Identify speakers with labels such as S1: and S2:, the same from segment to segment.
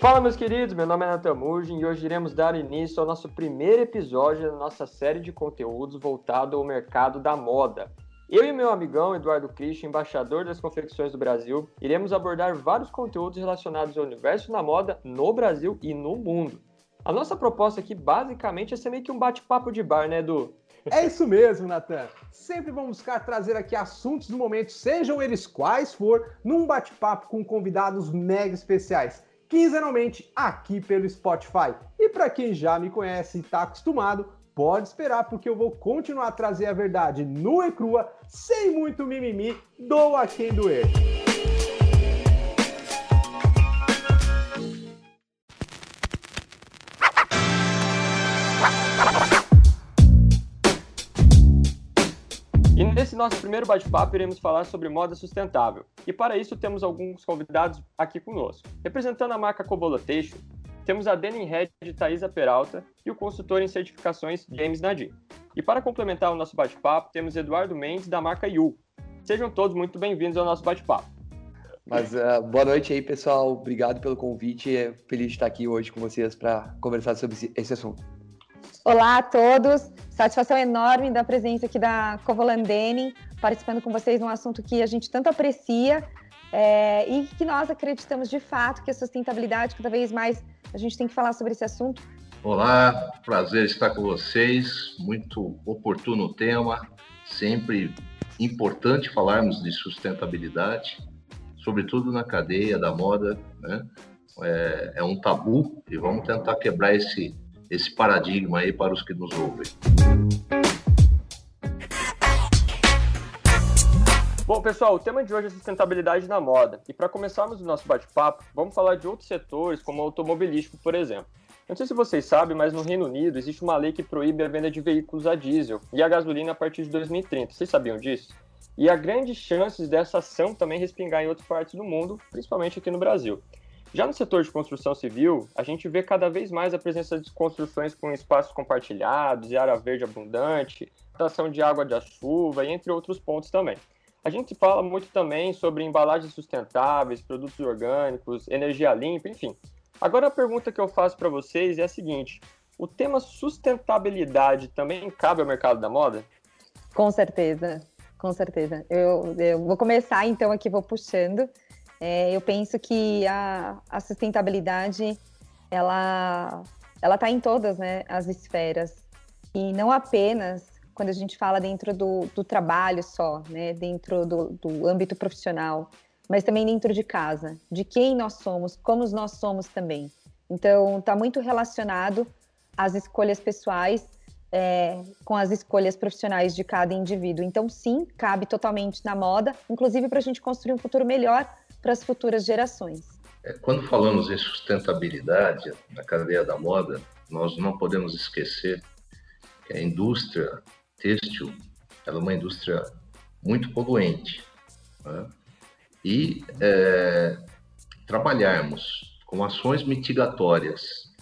S1: Fala, meus queridos, meu nome é Nathan Mugin e hoje iremos dar início ao nosso primeiro episódio da nossa série de conteúdos voltado ao mercado da moda. Eu e meu amigão Eduardo Christian, embaixador das confecções do Brasil, iremos abordar vários conteúdos relacionados ao universo da moda no Brasil e no mundo. A nossa proposta aqui basicamente é ser meio que um bate-papo de bar, né, Edu?
S2: É isso mesmo, Natan. Sempre vamos buscar trazer aqui assuntos do momento, sejam eles quais for, num bate-papo com convidados mega especiais quinzenalmente aqui pelo Spotify. E para quem já me conhece e está acostumado, pode esperar porque eu vou continuar a trazer a verdade nua e crua, sem muito mimimi, doa quem doer.
S1: Nosso primeiro bate-papo iremos falar sobre moda sustentável. E para isso temos alguns convidados aqui conosco. Representando a marca Cobola Teixo, temos a Denim Head de Thaisa Peralta e o consultor em certificações James Nadim. E para complementar o nosso bate-papo, temos Eduardo Mendes da marca Yu. Sejam todos muito bem-vindos ao nosso bate-papo.
S3: Mas uh, boa noite aí, pessoal. Obrigado pelo convite. É feliz de estar aqui hoje com vocês para conversar sobre esse assunto.
S4: Olá a todos, satisfação enorme da presença aqui da Covolandene, participando com vocês num assunto que a gente tanto aprecia é, e que nós acreditamos de fato que a sustentabilidade, cada vez mais a gente tem que falar sobre esse assunto.
S5: Olá, prazer estar com vocês, muito oportuno o tema, sempre importante falarmos de sustentabilidade, sobretudo na cadeia da moda, né? é, é um tabu e vamos tentar quebrar esse esse paradigma aí para os que nos ouvem.
S1: Bom, pessoal, o tema de hoje é sustentabilidade na moda. E para começarmos o nosso bate-papo, vamos falar de outros setores, como o automobilístico, por exemplo. Não sei se vocês sabem, mas no Reino Unido existe uma lei que proíbe a venda de veículos a diesel e a gasolina a partir de 2030. Vocês sabiam disso? E há grandes chances dessa ação também respingar em outras partes do mundo, principalmente aqui no Brasil. Já no setor de construção civil, a gente vê cada vez mais a presença de construções com espaços compartilhados e área verde abundante, tração de água de chuva e entre outros pontos também. A gente fala muito também sobre embalagens sustentáveis, produtos orgânicos, energia limpa, enfim. Agora a pergunta que eu faço para vocês é a seguinte: o tema sustentabilidade também cabe ao mercado da moda?
S4: Com certeza, com certeza. Eu, eu vou começar então aqui, vou puxando. É, eu penso que a, a sustentabilidade ela ela está em todas né, as esferas e não apenas quando a gente fala dentro do, do trabalho só, né, dentro do, do âmbito profissional, mas também dentro de casa, de quem nós somos, como nós somos também. Então, está muito relacionado às escolhas pessoais é, com as escolhas profissionais de cada indivíduo. Então, sim, cabe totalmente na moda, inclusive para a gente construir um futuro melhor para as futuras gerações.
S5: É, quando falamos em sustentabilidade na cadeia da moda, nós não podemos esquecer que a indústria têxtil é uma indústria muito poluente. Né? E é, trabalharmos com ações mitigatórias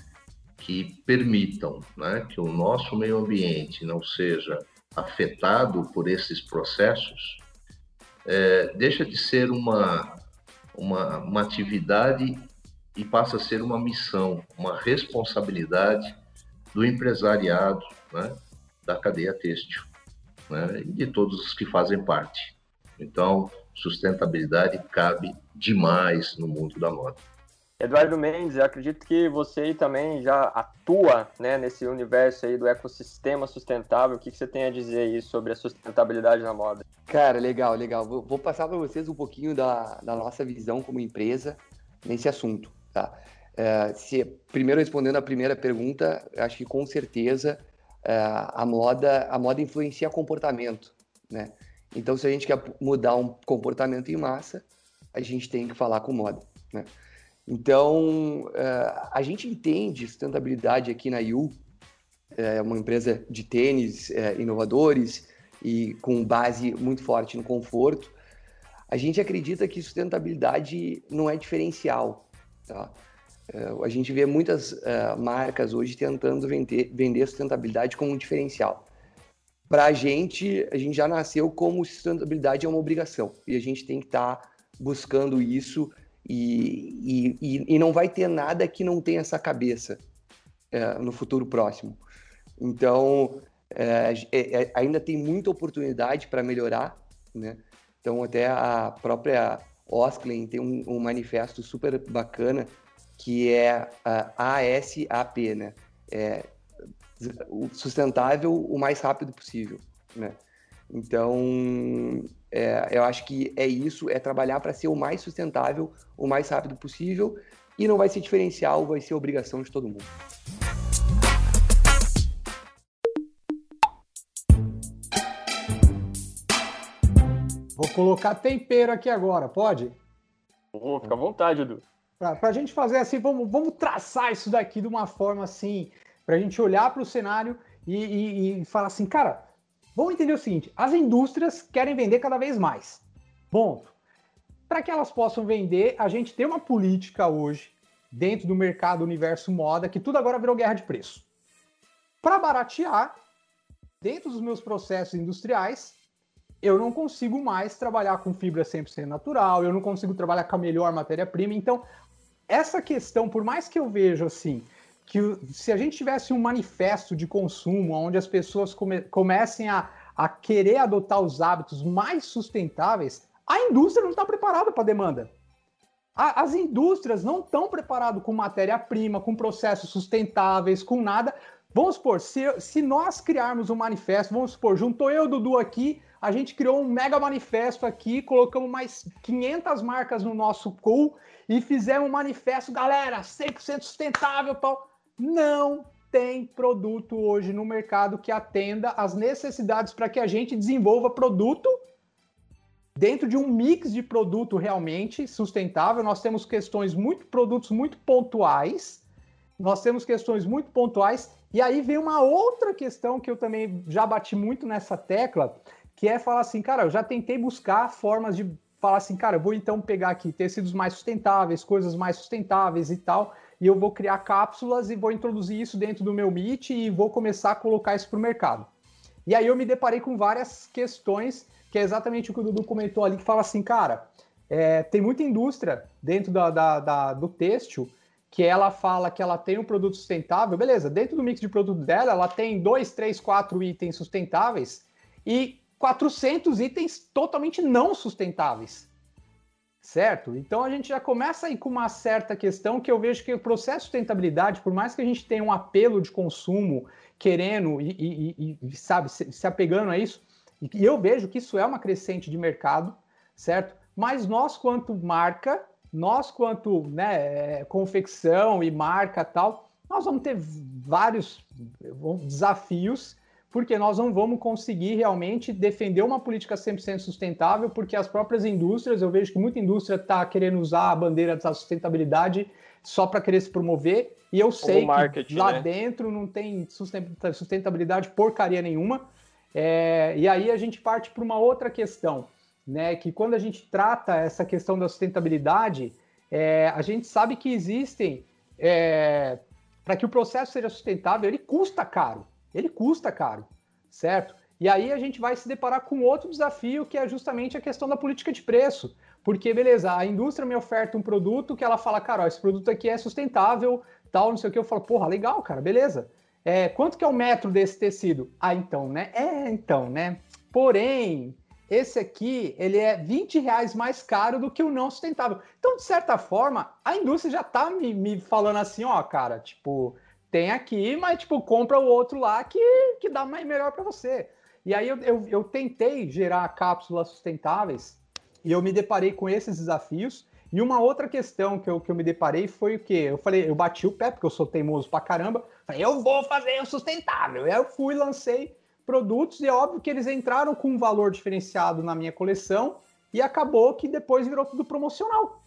S5: que permitam né, que o nosso meio ambiente não seja afetado por esses processos, é, deixa de ser uma uma, uma atividade e passa a ser uma missão, uma responsabilidade do empresariado né, da cadeia têxtil né, e de todos os que fazem parte. Então, sustentabilidade cabe demais no mundo da moda.
S1: Eduardo Mendes, acredito que você também já atua né, nesse universo aí do ecossistema sustentável. O que, que você tem a dizer aí sobre a sustentabilidade na moda?
S3: Cara, legal, legal. Vou, vou passar para vocês um pouquinho da, da, nossa visão como empresa nesse assunto. Tá? É, se, primeiro, respondendo a primeira pergunta, acho que com certeza é, a, moda, a moda influencia comportamento. Né? Então, se a gente quer mudar um comportamento em massa, a gente tem que falar com moda. Né? Então, uh, a gente entende sustentabilidade aqui na IU, é uma empresa de tênis é, inovadores e com base muito forte no conforto. A gente acredita que sustentabilidade não é diferencial. Tá? É, a gente vê muitas marcas hoje tentando vender, vender sustentabilidade como um diferencial. para a gente, a gente já nasceu como sustentabilidade é uma obrigação e a gente tem que estar tá buscando isso e, e, e, não vai ter nada que não tenha essa cabeça é, no futuro próximo. Então, é, é, é ainda tem muita oportunidade para melhorar, né? Então, até a própria Osklen tem um, um, manifesto super bacana que é a ASAP, né? É, sustentável o mais rápido possível, né? Então, é, eu acho que é isso, é trabalhar para ser o mais sustentável, o mais rápido possível, e não vai ser diferencial, vai ser obrigação de todo mundo.
S2: Vou colocar tempero aqui agora, pode?
S1: Oh, fica à vontade, Edu.
S2: Para a gente fazer assim, vamos, vamos traçar isso daqui de uma forma assim, para a gente olhar para o cenário e, e, e falar assim, cara, Vamos entender o seguinte: as indústrias querem vender cada vez mais. Ponto. Para que elas possam vender, a gente tem uma política hoje, dentro do mercado universo moda, que tudo agora virou guerra de preço. Para baratear, dentro dos meus processos industriais, eu não consigo mais trabalhar com fibra 100% natural, eu não consigo trabalhar com a melhor matéria-prima. Então, essa questão, por mais que eu veja assim, que se a gente tivesse um manifesto de consumo onde as pessoas come, comecem a, a querer adotar os hábitos mais sustentáveis, a indústria não está preparada para a demanda. As indústrias não estão preparadas com matéria-prima, com processos sustentáveis, com nada. Vamos supor, se, se nós criarmos um manifesto, vamos supor, juntou eu e o Dudu aqui, a gente criou um mega manifesto aqui, colocamos mais 500 marcas no nosso pool e fizemos um manifesto, galera, 100% sustentável, tal não tem produto hoje no mercado que atenda às necessidades para que a gente desenvolva produto dentro de um mix de produto realmente sustentável. Nós temos questões muito produtos muito pontuais. Nós temos questões muito pontuais e aí vem uma outra questão que eu também já bati muito nessa tecla, que é falar assim, cara, eu já tentei buscar formas de falar assim, cara, eu vou então pegar aqui tecidos mais sustentáveis, coisas mais sustentáveis e tal e eu vou criar cápsulas e vou introduzir isso dentro do meu Meet e vou começar a colocar isso para o mercado. E aí eu me deparei com várias questões, que é exatamente o que o Dudu comentou ali, que fala assim, cara, é, tem muita indústria dentro da, da, da, do têxtil que ela fala que ela tem um produto sustentável, beleza, dentro do mix de produto dela, ela tem dois, três, quatro itens sustentáveis e 400 itens totalmente não sustentáveis certo? Então a gente já começa aí com uma certa questão que eu vejo que o processo de sustentabilidade, por mais que a gente tenha um apelo de consumo querendo e, e, e sabe, se, se, apegando a isso, e eu vejo que isso é uma crescente de mercado, certo? Mas nós, quanto marca, nós, quanto né, confecção e marca tal, nós vamos ter vários desafios porque nós não vamos conseguir realmente defender uma política 100% sustentável, porque as próprias indústrias, eu vejo que muita indústria está querendo usar a bandeira da sustentabilidade só para querer se promover, e eu sei que lá né? dentro não tem sustentabilidade porcaria nenhuma. É, e aí a gente parte para uma outra questão, né? Que quando a gente trata essa questão da sustentabilidade, é, a gente sabe que existem é, para que o processo seja sustentável, ele custa caro ele custa caro, certo? E aí a gente vai se deparar com outro desafio que é justamente a questão da política de preço. Porque, beleza, a indústria me oferta um produto que ela fala, cara, ó, esse produto aqui é sustentável, tal, não sei o que. Eu falo, porra, legal, cara, beleza. É, quanto que é o metro desse tecido? Ah, então, né? É, então, né? Porém, esse aqui, ele é 20 reais mais caro do que o não sustentável. Então, de certa forma, a indústria já tá me, me falando assim, ó, cara, tipo, tem aqui, mas tipo, compra o outro lá que, que dá mais melhor para você. E aí eu, eu, eu, tentei gerar cápsulas sustentáveis e eu me deparei com esses desafios. E uma outra questão que eu, que eu me deparei foi o quê? Eu falei, eu bati o pé, porque eu sou teimoso pra caramba. Falei, eu vou fazer o sustentável. E aí eu fui, lancei produtos, e é óbvio que eles entraram com um valor diferenciado na minha coleção, e acabou que depois virou tudo promocional.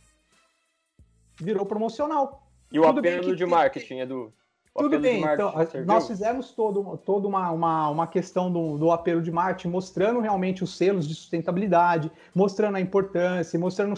S2: Virou promocional.
S1: E o tudo apelo de marketing, Edu?
S2: Tudo bem, então nós fizemos todo, toda uma, uma, uma questão do, do apelo de marketing, mostrando realmente os selos de sustentabilidade, mostrando a importância, mostrando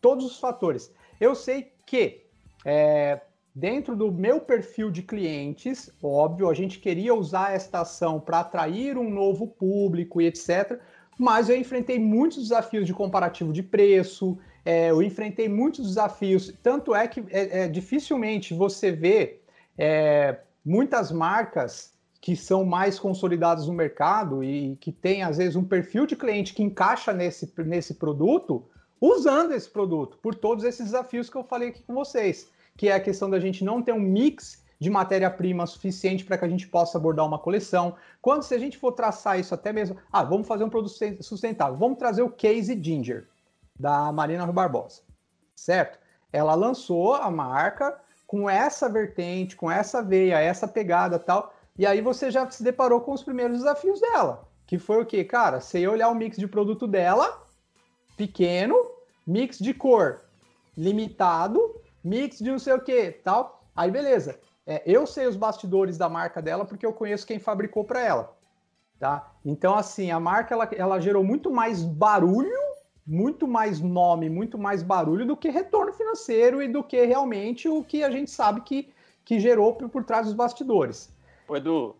S2: todos os fatores. Eu sei que é, dentro do meu perfil de clientes, óbvio, a gente queria usar esta ação para atrair um novo público e etc. Mas eu enfrentei muitos desafios de comparativo de preço, é, eu enfrentei muitos desafios. Tanto é que é, é dificilmente você vê é, muitas marcas que são mais consolidadas no mercado e que tem, às vezes, um perfil de cliente que encaixa nesse, nesse produto, usando esse produto, por todos esses desafios que eu falei aqui com vocês que é a questão da gente não ter um mix de matéria-prima suficiente para que a gente possa abordar uma coleção. Quando se a gente for traçar isso até mesmo, ah, vamos fazer um produto sustentável, vamos trazer o Case Ginger da Marina Barbosa, certo? Ela lançou a marca com essa vertente, com essa veia, essa pegada tal, e aí você já se deparou com os primeiros desafios dela, que foi o que, cara? Você olhar o mix de produto dela, pequeno, mix de cor limitado, mix de não sei o que, tal. Aí beleza. É, eu sei os bastidores da marca dela porque eu conheço quem fabricou para ela, tá? Então assim, a marca ela, ela gerou muito mais barulho, muito mais nome, muito mais barulho do que retorno financeiro e do que realmente o que a gente sabe que, que gerou por, por trás dos bastidores.
S1: Ô, Edu,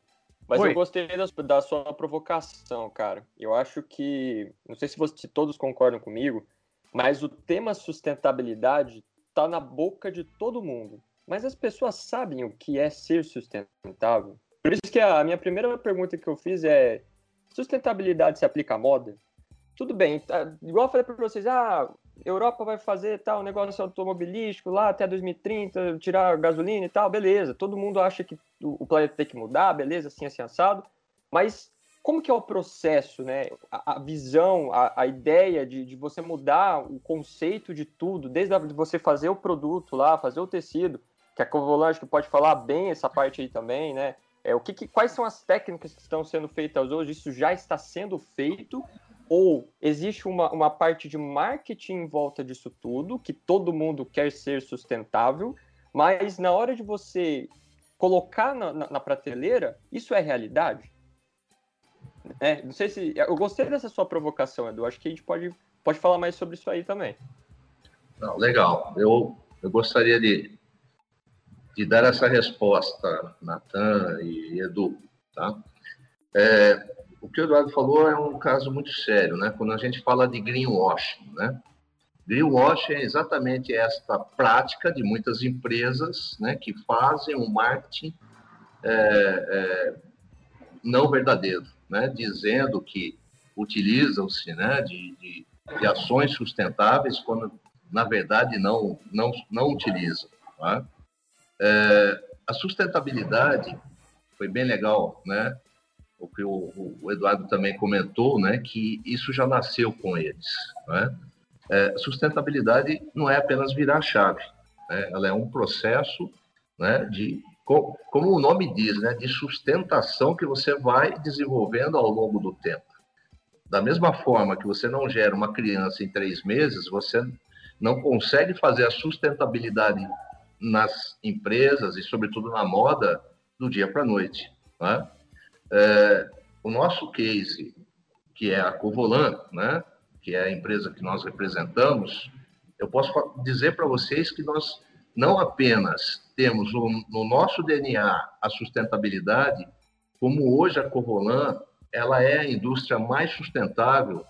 S1: mas Oi. eu gostei da, da, sua provocação, cara. Eu acho que, não sei se, você, se todos concordam comigo, mas o tema sustentabilidade está na boca de todo mundo. Mas as pessoas sabem o que é ser sustentável? Por isso que a minha primeira pergunta que eu fiz é: sustentabilidade se aplica à moda? Tudo bem, tá, igual eu falei para vocês, ah, Europa vai fazer tal negócio automobilístico lá até 2030, tirar gasolina e tal, beleza. Todo mundo acha que o planeta tem que mudar, beleza, assim, assim, assado. Mas como que é o processo, né? A, a visão, a, a ideia de, de, você mudar o conceito de tudo, desde a, de você fazer o produto lá, fazer o tecido, que a Covolan que pode falar bem essa parte aí também, né? É, o que, que, quais são as técnicas que estão sendo feitas hoje? Isso já está sendo feito? Ou existe uma, uma parte de marketing em volta disso tudo, que todo mundo quer ser sustentável, mas na hora de você colocar na, na, na prateleira, isso é realidade? É, não sei se. Eu gostei dessa sua provocação, Edu. Acho que a gente pode, pode falar mais sobre isso aí também.
S5: Não, legal. Eu, eu gostaria de, de dar essa resposta, Natan e Edu. Tá? É, o que o Eduardo falou é um caso muito sério, né? Quando a gente fala de greenwashing, né? Greenwashing é exatamente esta prática de muitas empresas, né, que fazem um marketing é, é, não verdadeiro, né, dizendo que utilizam-se né, de, de, de, ações sustentáveis quando, na verdade, não, não, não utilizam. Tá? É, a sustentabilidade foi bem legal, né? O que o, o, Eduardo também comentou, né? Que isso já nasceu com eles. Né? É, sustentabilidade não é apenas virar chave, né? ela é um processo né, de como o nome diz, né, de sustentação que você vai desenvolvendo ao longo do tempo. Da mesma forma que você não gera uma criança em três meses, você não consegue fazer a sustentabilidade nas empresas e, sobretudo, na moda do dia para a noite. Né? É, o nosso case, que é a Covolan, né, que é a empresa que nós representamos, eu posso dizer para vocês que nós não apenas temos no nosso DNA a sustentabilidade, como hoje a Corrolan ela é a indústria mais sustentável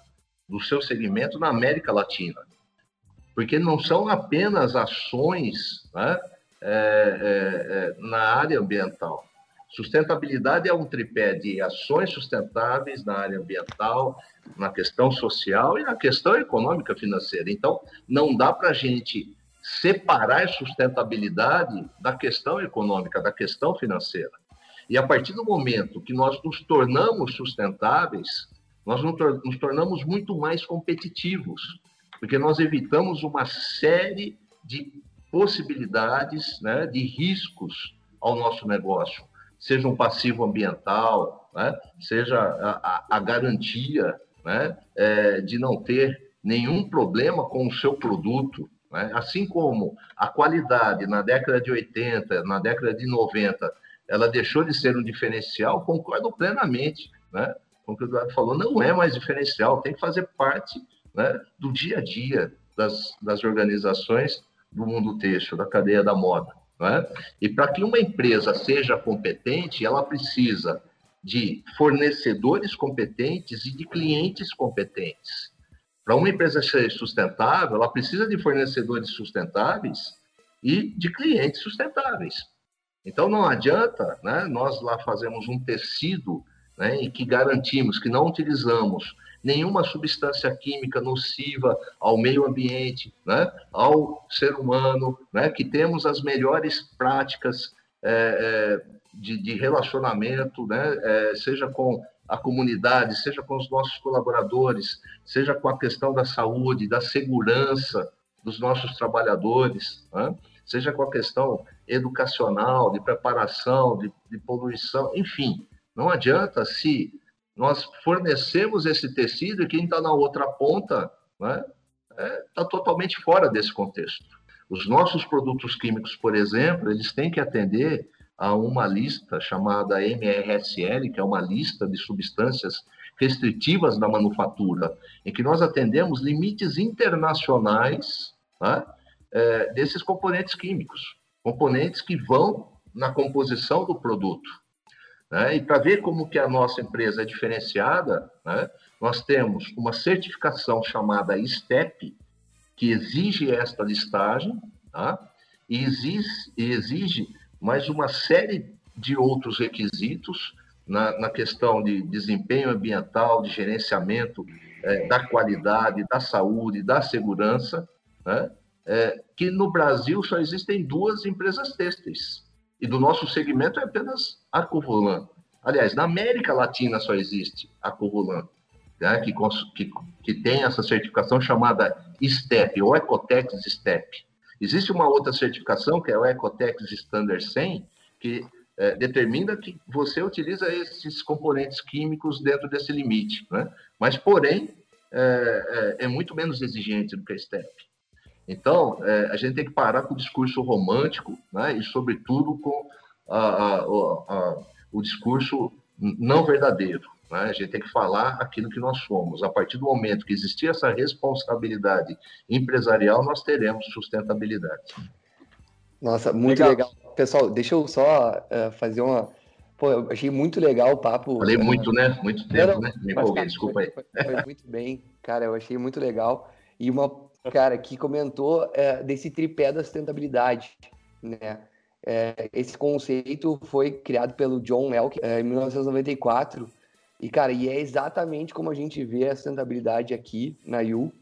S5: do seu segmento na América Latina. Porque não são apenas ações né, é, é, é, na área ambiental. Sustentabilidade é um tripé de ações sustentáveis na área ambiental, na questão social e na questão econômica financeira. Então, não dá para a gente separar sustentabilidade da questão econômica, da questão financeira. E a partir do momento que nós nos tornamos sustentáveis, nós nos tornamos muito mais competitivos, porque nós evitamos uma série de possibilidades, né, de riscos ao nosso negócio, seja um passivo ambiental, né, seja a, a, a garantia né, é, de não ter nenhum problema com o seu produto, né? Assim como a qualidade na década de 80, na década de 90, ela deixou de ser um diferencial, concordo plenamente né? com o que o Eduardo falou, não é mais diferencial, tem que fazer parte né, do dia a dia das, das organizações do mundo têxtil, da cadeia da moda. Né? E para que uma empresa seja competente, ela precisa de fornecedores competentes e de clientes competentes. Para uma empresa ser sustentável, ela precisa de fornecedores sustentáveis e de clientes sustentáveis. Então não adianta, né, nós lá fazemos um tecido né, em que garantimos que não utilizamos nenhuma substância química nociva ao meio ambiente, né, ao ser humano, né, que temos as melhores práticas é, é, de, de, relacionamento, né, é, seja com a comunidade, seja com os nossos colaboradores, seja com a questão da saúde, da segurança dos nossos trabalhadores, né, seja com a questão educacional, de preparação, de, de poluição, enfim, não adianta se nós fornecemos esse tecido e quem está na outra ponta está né, é, tá totalmente fora desse contexto. Os nossos produtos químicos, por exemplo, eles têm que atender a uma lista chamada MRSL, que é uma lista de substâncias restritivas da manufatura, em que nós atendemos limites internacionais né, é, desses componentes químicos, componentes que vão na composição do produto. Né? E para ver como que a nossa empresa é diferenciada, né? nós temos uma certificação chamada STEP, que exige esta listagem, tá? e exige, exige mais uma série de outros requisitos na, na questão de desempenho ambiental, de gerenciamento é, da qualidade, da saúde, da segurança, né? é, que no Brasil só existem duas empresas têxteis, e do nosso segmento é apenas a Covolan. Aliás, na América Latina só existe a Covolan, né, que, que, que tem essa certificação chamada STEP, ou Ecotex STEP. Existe uma outra certificação, que é o Ecotex Standard 100, que é, determina que você utiliza esses componentes químicos dentro desse limite, né? mas, porém, é, é, é muito menos exigente do que a STEP. Então, é, a gente tem que parar com o discurso romântico né, e, sobretudo, com a, a, a, o discurso não verdadeiro. Né? A gente tem que falar aquilo que nós somos. A partir do momento que existir essa responsabilidade empresarial, nós teremos sustentabilidade.
S3: Nossa, muito legal. legal. Pessoal, deixa eu só uh, fazer uma. Pô, eu achei muito legal o papo.
S5: Falei muito, né? Muito tempo, não, né? Me empolguei, desculpa aí.
S3: Foi, foi, muito bem, cara, eu achei muito legal. E uma cara que comentou é, desse tripé da sustentabilidade, né? É, esse conceito foi criado pelo John Elk é, em 1994 e cara, e é exatamente como a gente vê a sustentabilidade aqui na IU.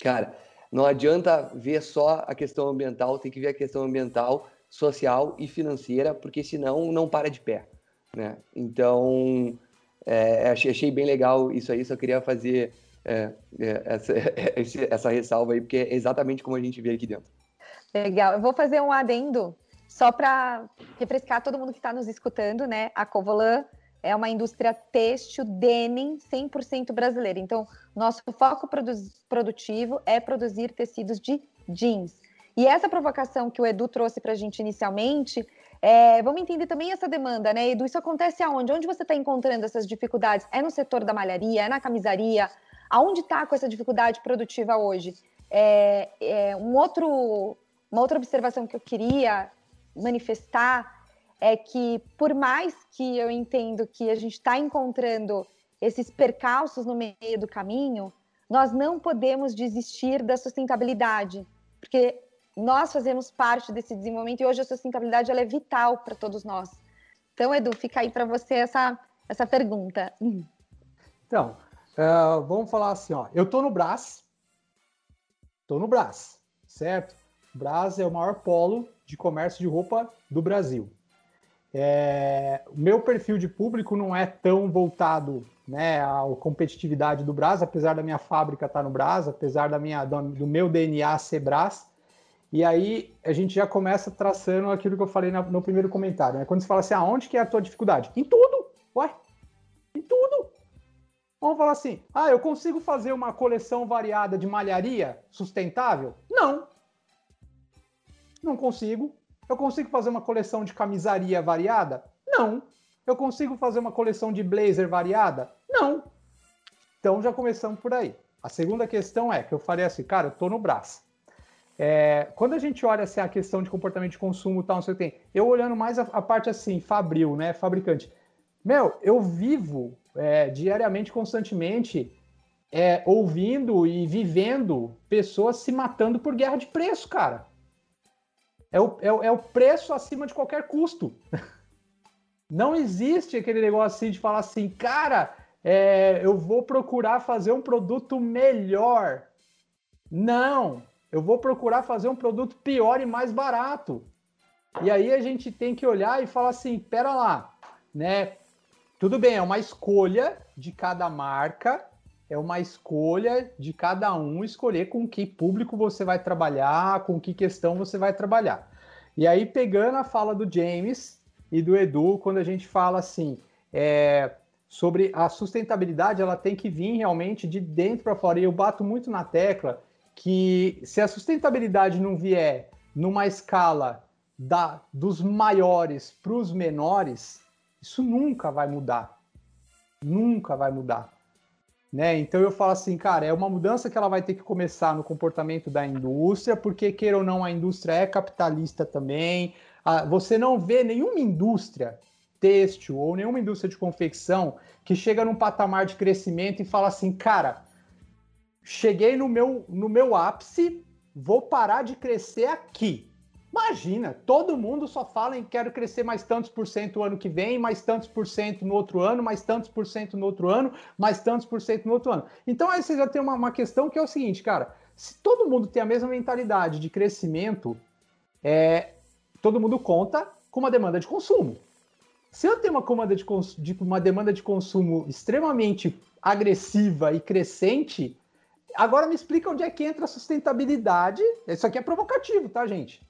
S3: Cara, não adianta ver só a questão ambiental, tem que ver a questão ambiental, social e financeira, porque senão não para de pé, né? Então, é, achei, achei bem legal isso aí, só queria fazer é, é, essa, essa ressalva aí, porque é exatamente como a gente vê aqui dentro.
S4: Legal. Eu vou fazer um adendo só para refrescar todo mundo que está nos escutando, né? A Covolan é uma indústria têxtil denim 100% brasileira. Então, nosso foco produtivo é produzir tecidos de jeans. E essa provocação que o Edu trouxe para a gente inicialmente, é, vamos entender também essa demanda, né, Edu? Isso acontece aonde? Onde você está encontrando essas dificuldades? É no setor da malharia? É na camisaria? Aonde está com essa dificuldade produtiva hoje? É, é, um outro, uma outra observação que eu queria manifestar é que, por mais que eu entendo que a gente está encontrando esses percalços no meio do caminho, nós não podemos desistir da sustentabilidade, porque nós fazemos parte desse desenvolvimento e hoje a sustentabilidade ela é vital para todos nós. Então, Edu, fica aí para você essa, essa pergunta.
S2: Então, Uh, vamos falar assim, ó. Eu tô no Brás. Tô no Brás, certo? Brás é o maior polo de comércio de roupa do Brasil. É, meu perfil de público não é tão voltado né, à competitividade do Brás, apesar da minha fábrica estar tá no Brás, apesar da minha, do meu DNA ser Brás. E aí a gente já começa traçando aquilo que eu falei no primeiro comentário. Né? Quando você fala assim, aonde que é a tua dificuldade? Em tudo! Ué! Vamos falar assim: ah, eu consigo fazer uma coleção variada de malharia sustentável? Não. Não consigo. Eu consigo fazer uma coleção de camisaria variada? Não. Eu consigo fazer uma coleção de blazer variada? Não. Então já começamos por aí. A segunda questão é que eu falei assim, cara, eu tô no braço. É, quando a gente olha assim, a questão de comportamento de consumo tal, não sei o que tem, eu olhando mais a, a parte assim, fabril, né, fabricante. Meu, eu vivo é, diariamente, constantemente, é, ouvindo e vivendo pessoas se matando por guerra de preço, cara. É o, é, é o preço acima de qualquer custo. Não existe aquele negócio assim de falar assim, cara, é, eu vou procurar fazer um produto melhor. Não, eu vou procurar fazer um produto pior e mais barato. E aí a gente tem que olhar e falar assim, pera lá, né? Tudo bem, é uma escolha de cada marca, é uma escolha de cada um escolher com que público você vai trabalhar, com que questão você vai trabalhar. E aí, pegando a fala do James e do Edu, quando a gente fala assim, é, sobre a sustentabilidade, ela tem que vir realmente de dentro para fora. E eu bato muito na tecla que se a sustentabilidade não vier numa escala da, dos maiores para os menores, isso nunca vai mudar. Nunca vai mudar. Né? Então eu falo assim, cara, é uma mudança que ela vai ter que começar no comportamento da indústria, porque queira ou não, a indústria é capitalista também. Ah, você não vê nenhuma indústria têxtil ou nenhuma indústria de confecção que chega num patamar de crescimento e fala assim, cara, cheguei no meu, no meu ápice, vou parar de crescer aqui. Imagina, todo mundo só fala em quero crescer mais tantos por cento o ano que vem, mais tantos por cento no outro ano, mais tantos por cento no outro ano, mais tantos por cento no outro ano. Então aí você já tem uma, uma questão que é o seguinte, cara, se todo mundo tem a mesma mentalidade de crescimento, é, todo mundo conta com uma demanda de consumo. Se eu tenho uma, comanda de, de, uma demanda de consumo extremamente agressiva e crescente, agora me explica onde é que entra a sustentabilidade. Isso aqui é provocativo, tá, gente?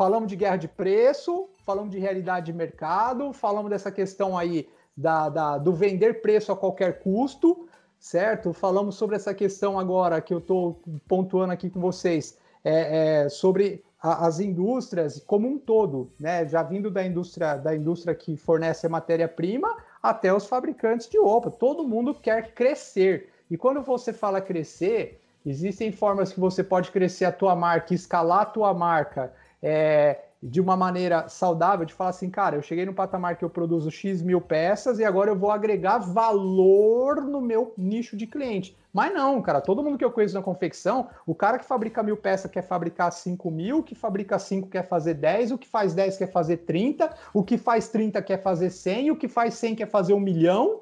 S2: Falamos de guerra de preço, falamos de realidade de mercado, falamos dessa questão aí da, da do vender preço a qualquer custo, certo? Falamos sobre essa questão agora que eu estou pontuando aqui com vocês, é, é, sobre a, as indústrias como um todo, né? Já vindo da indústria, da indústria que fornece a matéria-prima até os fabricantes de roupa. Todo mundo quer crescer. E quando você fala crescer, existem formas que você pode crescer a tua marca, escalar a tua marca é, de uma maneira saudável, de falar assim, cara, eu cheguei no patamar que eu produzo X mil peças e agora eu vou agregar valor no meu nicho de cliente. Mas não, cara, todo mundo que eu conheço na confecção, o cara que fabrica mil peças quer fabricar 5 mil, o que fabrica 5 quer fazer 10, o que faz 10 quer fazer 30, o que faz 30 quer fazer 100, o que faz 100 quer fazer um milhão.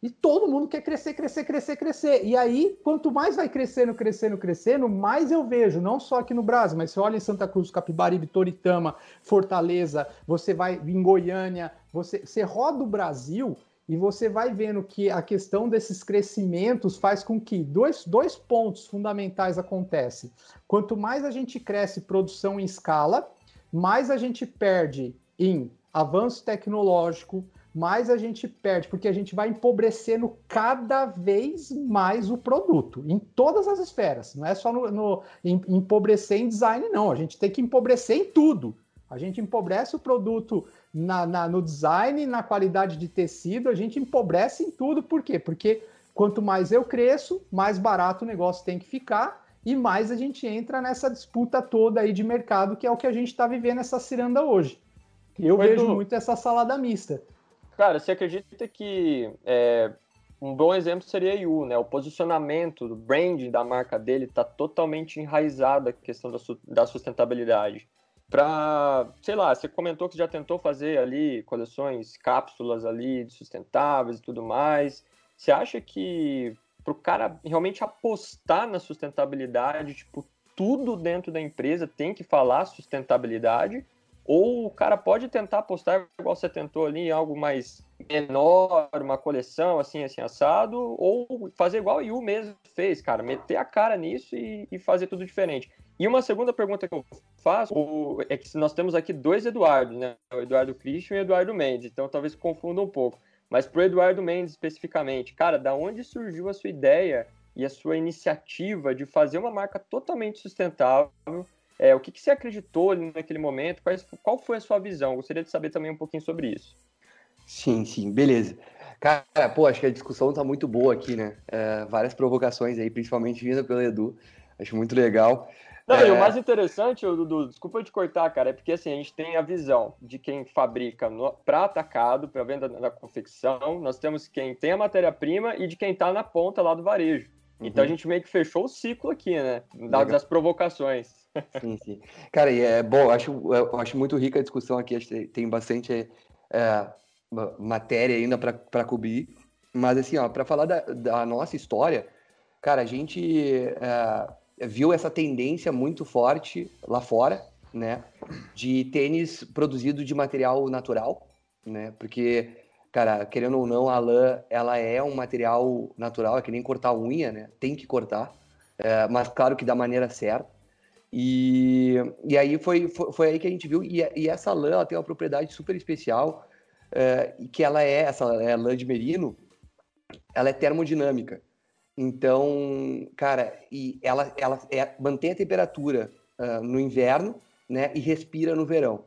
S2: E todo mundo quer crescer, crescer, crescer, crescer. E aí, quanto mais vai crescendo, crescendo, crescendo, mais eu vejo, não só aqui no Brasil, mas você olha em Santa Cruz, Capibaribe, Toritama, Fortaleza, você vai em Goiânia, você, você roda o Brasil e você vai vendo que a questão desses crescimentos faz com que dois, dois pontos fundamentais acontecem. Quanto mais a gente cresce produção em escala, mais a gente perde em avanço tecnológico, mais a gente perde, porque a gente vai empobrecendo cada vez mais o produto, em todas as esferas. Não é só no, no em, empobrecer em design, não. A gente tem que empobrecer em tudo. A gente empobrece o produto na, na, no design, na qualidade de tecido, a gente empobrece em tudo. Por quê? Porque quanto mais eu cresço, mais barato o negócio tem que ficar e mais a gente entra nessa disputa toda aí de mercado, que é o que a gente está vivendo essa ciranda hoje. Eu vejo muito essa salada mista.
S1: Cara, você acredita que é, um bom exemplo seria a Yu, né? O posicionamento, o branding da marca dele está totalmente enraizado a questão da, su da sustentabilidade. Para, sei lá, você comentou que já tentou fazer ali coleções, cápsulas ali sustentáveis e tudo mais. Você acha que para o cara realmente apostar na sustentabilidade, tipo, tudo dentro da empresa tem que falar sustentabilidade? Ou o cara pode tentar apostar igual você tentou ali em algo mais menor, uma coleção assim, assim, assado, ou fazer igual o Yu mesmo fez, cara, meter a cara nisso e, e fazer tudo diferente. E uma segunda pergunta que eu faço o, é que nós temos aqui dois Eduardos, né? O Eduardo Christian e o Eduardo Mendes, então talvez confunda um pouco. Mas para o Eduardo Mendes especificamente, cara, da onde surgiu a sua ideia e a sua iniciativa de fazer uma marca totalmente sustentável é, o que, que você acreditou naquele momento? Quais, qual foi a sua visão? Gostaria de saber também um pouquinho sobre isso.
S3: Sim, sim, beleza. Cara, pô, acho que a discussão tá muito boa aqui, né? É, várias provocações aí, principalmente vindo pelo Edu. Acho muito legal.
S1: Não, é... e o é. mais interessante, Dudu, desculpa te cortar, cara, é porque assim, a gente tem a visão de quem fabrica para atacado, para venda na confecção, nós temos quem tem a matéria-prima e de quem está na ponta lá do varejo. Então uhum. a gente meio que fechou o ciclo aqui, né? Das, das provocações.
S3: Sim, sim. Cara, e é bom, acho, eu acho muito rica a discussão aqui, acho que tem bastante é, matéria ainda para cobrir. Mas assim, ó, para falar da, da, nossa história, cara, a gente é, viu essa tendência muito forte lá fora, né? De tênis produzido de material natural, né? Porque cara, querendo ou não, a lã, ela é um material natural, é que nem cortar unha, né? Tem que cortar, é, mas claro que da maneira certa. E, e aí foi, foi, foi, aí que a gente viu, e, e essa lã, ela tem uma propriedade super especial, é, que ela é, essa é lã de merino, ela é termodinâmica. Então, cara, e ela, ela é, mantém a temperatura uh, no inverno, né, e respira no verão.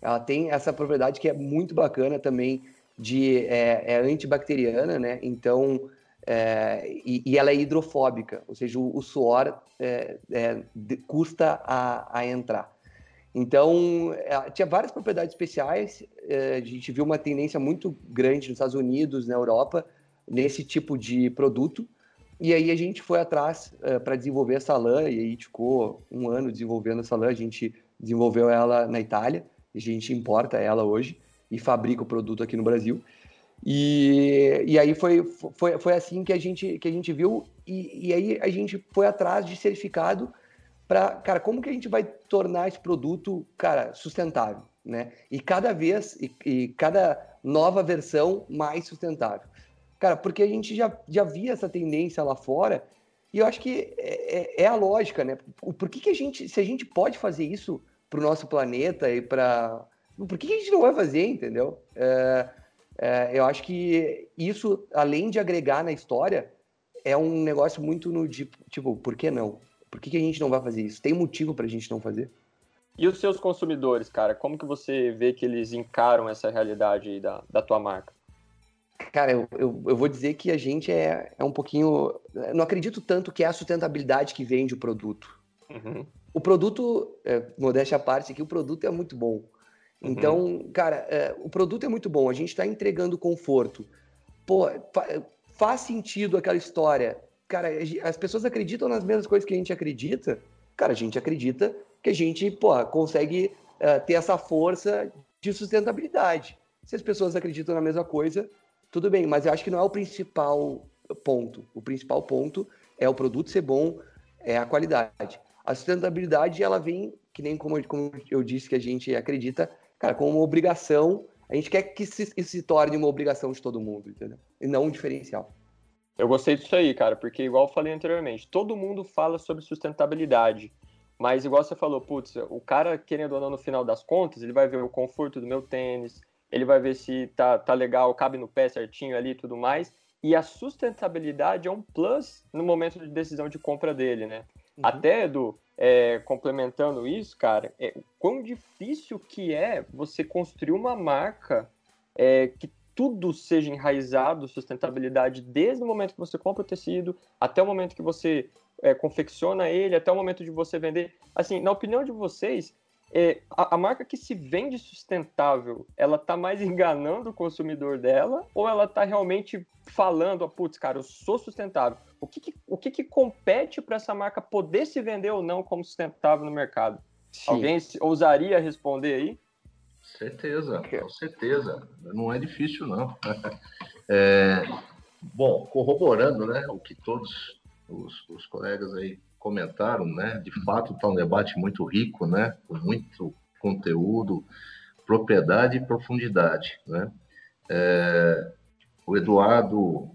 S3: Ela tem essa propriedade que é muito bacana também de é, é antibacteriana, né? Então é, e, e, ela é hidrofóbica, ou seja, o, o suor é, é de, custa a, a, entrar. Então, é, tinha várias propriedades especiais. A gente viu uma tendência muito grande nos Estados Unidos, na Europa, nesse tipo de produto. E aí a gente foi atrás para desenvolver essa lã, e aí ficou um ano desenvolvendo essa lã. A gente desenvolveu ela na Itália, a gente importa ela hoje e fabrica o produto aqui no Brasil. E, e aí foi, foi, foi assim que a gente, que a gente viu, e, e aí a gente foi atrás de certificado para, cara, como que a gente vai tornar esse produto, cara, sustentável, né? E cada vez, e, e cada nova versão mais sustentável. Cara, porque a gente já, já via essa tendência lá fora, e eu acho que é, é, é a lógica, né? Por que, que a gente, se a gente pode fazer isso para o nosso planeta e para por que a gente não vai fazer, entendeu? É, é, eu acho que isso, além de agregar na história, é um negócio muito no tipo, tipo por que não? Por que, que a gente não vai fazer isso? Tem motivo para a gente não fazer?
S1: E os seus consumidores, cara? Como que você vê que eles encaram essa realidade da, da tua marca?
S3: Cara, eu, eu, eu, vou dizer que a gente é, é um pouquinho. Não acredito tanto que é a sustentabilidade que vende o produto. Uhum. O produto, é, modéstia à parte aqui, o produto é muito bom. Uhum. Então, cara, é, o produto é muito bom, a gente está entregando conforto. Pô, fa faz sentido aquela história. Cara, as pessoas acreditam nas mesmas coisas que a gente acredita. Cara, a gente acredita que a gente, pô, consegue uh, ter essa força de sustentabilidade. Se as pessoas acreditam na mesma coisa, tudo bem, mas eu acho que não é o principal ponto. O principal ponto é o produto ser bom, é a qualidade. A sustentabilidade, ela vem, que nem como, como eu disse que a gente acredita, cara, como uma obrigação. A gente quer que isso se, torne uma obrigação de todo mundo, entendeu? E não um diferencial.
S1: Eu gostei disso aí, cara, porque igual eu falei anteriormente, todo mundo fala sobre sustentabilidade, mas igual você falou, putz, o cara, querendo ou não, no final das contas, ele vai ver o conforto do meu tênis, ele vai ver se tá, tá legal, cabe no pé certinho ali e tudo mais, e a sustentabilidade é um plus no momento de decisão de compra dele, né? Uhum. Até, Edu, é, complementando isso, cara, é, quão difícil que é você construir uma marca é, que tudo seja enraizado, sustentabilidade, desde o momento que você compra o tecido, até o momento que você é, confecciona ele, até o momento de você vender. Assim, na opinião de vocês, é, a, a, marca que se vende sustentável, ela tá mais enganando o consumidor dela ou ela tá realmente falando, oh, putz, cara, eu sou sustentável? O que, que o que, que compete para essa marca poder se vender ou não como sustentável no mercado? Sim. Alguém ousaria responder aí?
S5: Certeza, com certeza. Não é difícil, não. É, bom, corroborando né, o que todos os, os colegas aí comentaram, né? De fato, está um debate muito rico, né? Com muito conteúdo, propriedade e profundidade, né? É, o Eduardo,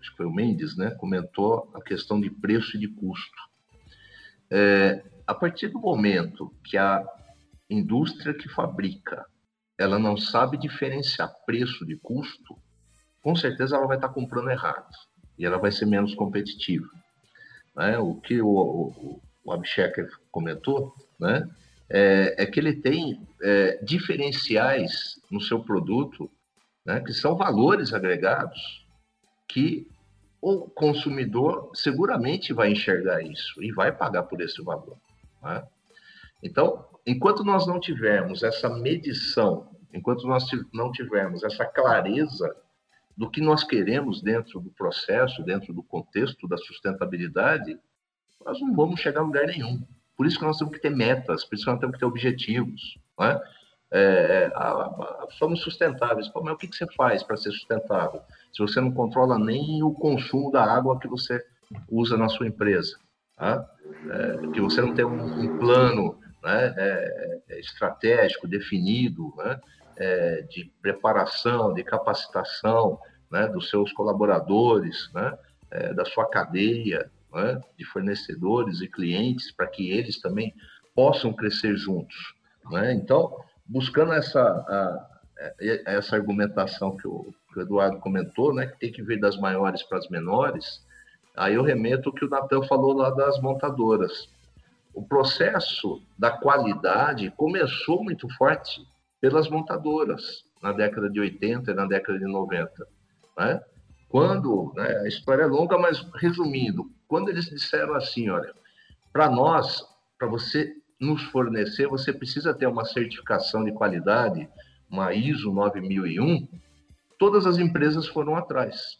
S5: acho que foi o Mendes, né? Comentou a questão de preço e de custo. É, a partir do momento que a indústria que fabrica ela não sabe diferenciar preço de custo, com certeza ela vai estar comprando errado e ela vai ser menos competitiva né, o que o, o, o Abhishek comentou, né, é, é, que ele tem é, diferenciais no seu produto, né, que são valores agregados que o consumidor seguramente vai enxergar isso e vai pagar por esse valor. Né? Então, enquanto nós não tivermos essa medição, enquanto nós não tivermos essa clareza do que nós queremos dentro do processo, dentro do contexto da sustentabilidade, nós não vamos chegar a lugar nenhum. Por isso que nós temos que ter metas, por isso que nós temos que ter objetivos. Né? É, a, a, somos sustentáveis. Pô, mas o que, que você faz para ser sustentável? Se você não controla nem o consumo da água que você usa na sua empresa, tá? é, que você não tem um, um plano né, é, é estratégico definido, né, é, de preparação, de capacitação né, dos seus colaboradores, né, é, da sua cadeia né, de fornecedores e clientes, para que eles também possam crescer juntos. Né? Então, buscando essa, a, essa argumentação que o, que o, Eduardo comentou, né, que tem que vir das maiores para as menores, aí eu remeto o que o Natan falou lá das montadoras. O processo da qualidade começou muito forte pelas montadoras na década de 80 e na década de 90. Né? Quando, né, a história é longa, mas resumindo, quando eles disseram assim, olha, para nós, para você nos fornecer, você precisa ter uma certificação de qualidade, uma ISO 9001, todas as empresas foram atrás.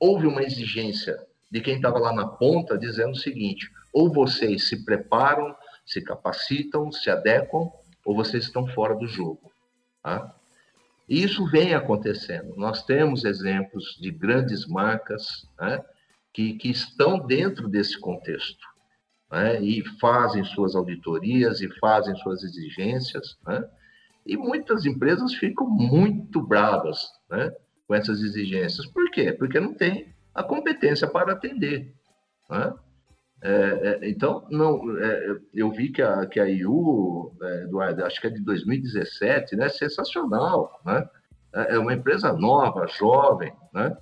S5: Houve uma exigência de quem estava lá na ponta dizendo o seguinte: ou vocês se preparam, se capacitam, se adequam, ou vocês estão fora do jogo. Tá? E isso vem acontecendo. Nós temos exemplos de grandes marcas né, que, que estão dentro desse contexto né, e fazem suas auditorias e fazem suas exigências. Né, e muitas empresas ficam muito bravas né, com essas exigências. Por quê? Porque não tem a competência para atender. Né? É, é, então, não, é, eu vi que a, que a IU, é, Eduardo, acho que é de 2017, né? Sensacional, né? É, é uma empresa nova, jovem, né?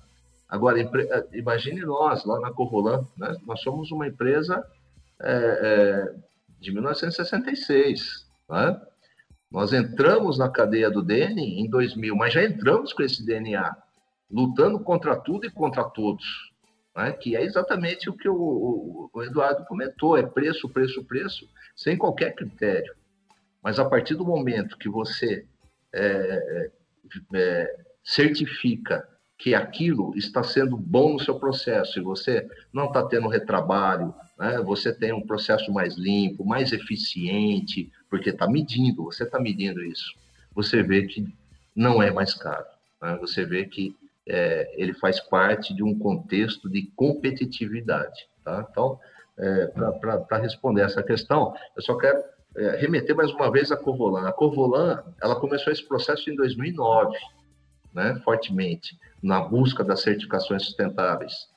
S5: Agora, imagine nós, lá na Corrolan, né? nós somos uma empresa de 1966, né? Nós entramos na cadeia do DN em 2000, mas já entramos com esse DNA, lutando contra tudo e contra todos, né? que é exatamente o que o, o, Eduardo comentou: é preço, preço, preço, sem qualquer critério. Mas a partir do momento que você é, é, é, certifica que aquilo está sendo bom no seu processo e você não está tendo retrabalho, né? você tem um processo mais limpo, mais eficiente, porque está medindo, você está medindo isso, você vê que não é mais caro. Né? Você vê que é, ele faz parte de um contexto de competitividade. Tá? Então, é, para responder essa questão, eu só quero é, remeter mais uma vez a Corvolan. A Corvolan, ela começou esse processo em 2009, né, fortemente, na busca das certificações sustentáveis.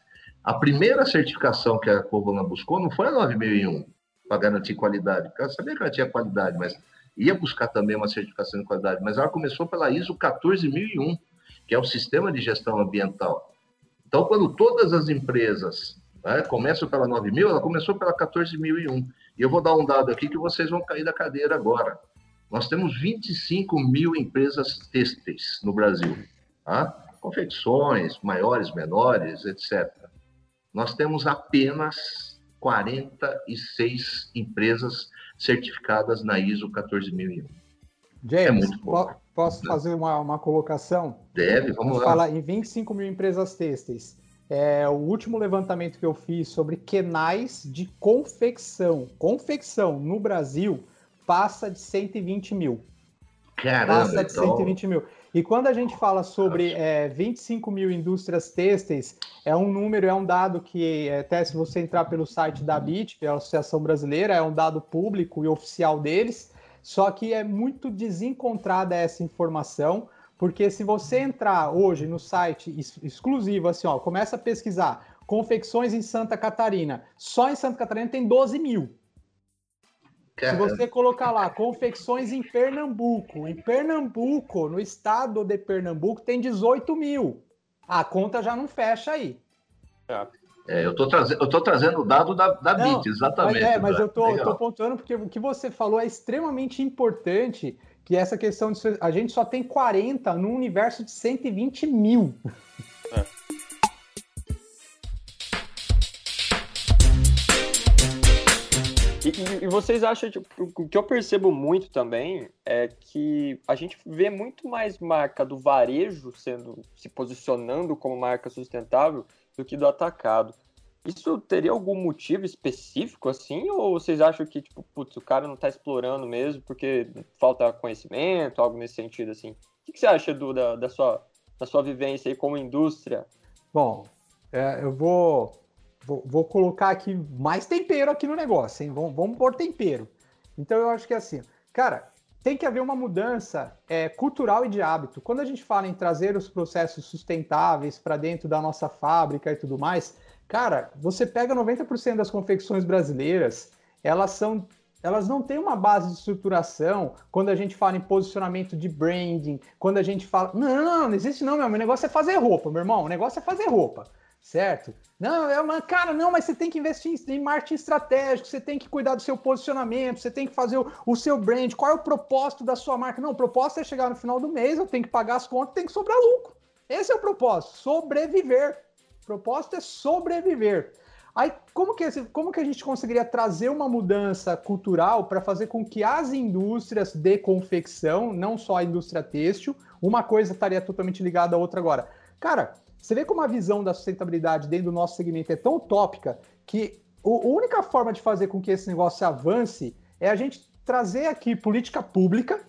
S5: A primeira certificação que a Corvolan buscou não foi a 9001, para garantir qualidade, porque ela sabia que ela tinha qualidade, mas ia buscar também uma certificação de qualidade, mas ela começou pela ISO 14001, que é o sistema de gestão ambiental. Então, quando todas as empresas né, começam pela 9.000, ela começou pela 14.001. E eu vou dar um dado aqui que vocês vão cair da cadeira agora. Nós temos 25 mil empresas têxteis no Brasil. Tá? Confecções, maiores, menores, etc. Nós temos apenas 46 empresas certificadas na ISO 14001.
S2: James, é muito pouco. Posso fazer uma, uma colocação?
S5: Deve, vamos, vamos
S2: lá. falar em 25 mil empresas têxteis. É, o último levantamento que eu fiz sobre quenais de confecção, confecção no Brasil, passa de 120 mil.
S5: Caramba,
S2: passa de então... 120 mil. E quando a gente fala sobre é, 25 mil indústrias têxteis, é um número, é um dado que, é, até se você entrar pelo site da BIT, que é a Associação Brasileira, é um dado público e oficial deles, só que é muito desencontrada essa informação, porque se você entrar hoje no site exclusivo, assim, ó, começa a pesquisar confecções em Santa Catarina, só em Santa Catarina tem 12 mil. Caramba. Se você colocar lá confecções em Pernambuco, em Pernambuco, no estado de Pernambuco, tem 18 mil. A conta já não fecha aí.
S5: É. É, eu estou trazendo, eu trazendo o dado da, da Não, BIT, exatamente.
S2: Mas, é, mas eu estou pontuando porque o que você falou é extremamente importante, que é essa questão de a gente só tem 40 num universo de 120 mil. É.
S1: E, e, vocês acham, tipo, o que eu percebo muito também é que a gente vê muito mais marca do varejo sendo se posicionando como marca sustentável do que do atacado. Isso teria algum motivo específico assim? Ou vocês acham que, tipo, putz, o cara não está explorando mesmo porque falta conhecimento, algo nesse sentido assim? O que, você acha, da, da, sua, da sua vivência aí como indústria?
S2: Bom, é, eu vou, vou, vou, colocar aqui mais tempero aqui no negócio, hein? Vamos, vamos pôr tempero. Então eu acho que é assim, cara, tem que haver uma mudança é, cultural e de hábito. Quando a gente fala em trazer os processos sustentáveis para dentro da nossa fábrica e tudo mais, Cara, você pega 90% das confecções brasileiras, elas são elas não têm uma base de estruturação quando a gente fala em posicionamento de branding, quando a gente fala. Não, não, não existe não, meu. O negócio é fazer roupa, meu irmão. O negócio é fazer roupa, certo? Não, é uma. Cara, não, mas você tem que investir em marketing estratégico, você tem que cuidar do seu posicionamento, você tem que fazer o, o seu brand. Qual é o propósito da sua marca? Não, o propósito é chegar no final do mês, eu tenho que pagar as contas, tem que sobrar lucro. Esse é o propósito, sobreviver. O propósito é sobreviver. Aí, como que, como que a gente conseguiria trazer uma mudança cultural para fazer com que as indústrias de confecção, não só a indústria têxtil, uma coisa estaria totalmente ligada à outra agora? Cara, você vê como a visão da sustentabilidade dentro do nosso segmento é tão utópica que a única forma de fazer com que esse negócio avance é a gente trazer aqui política pública,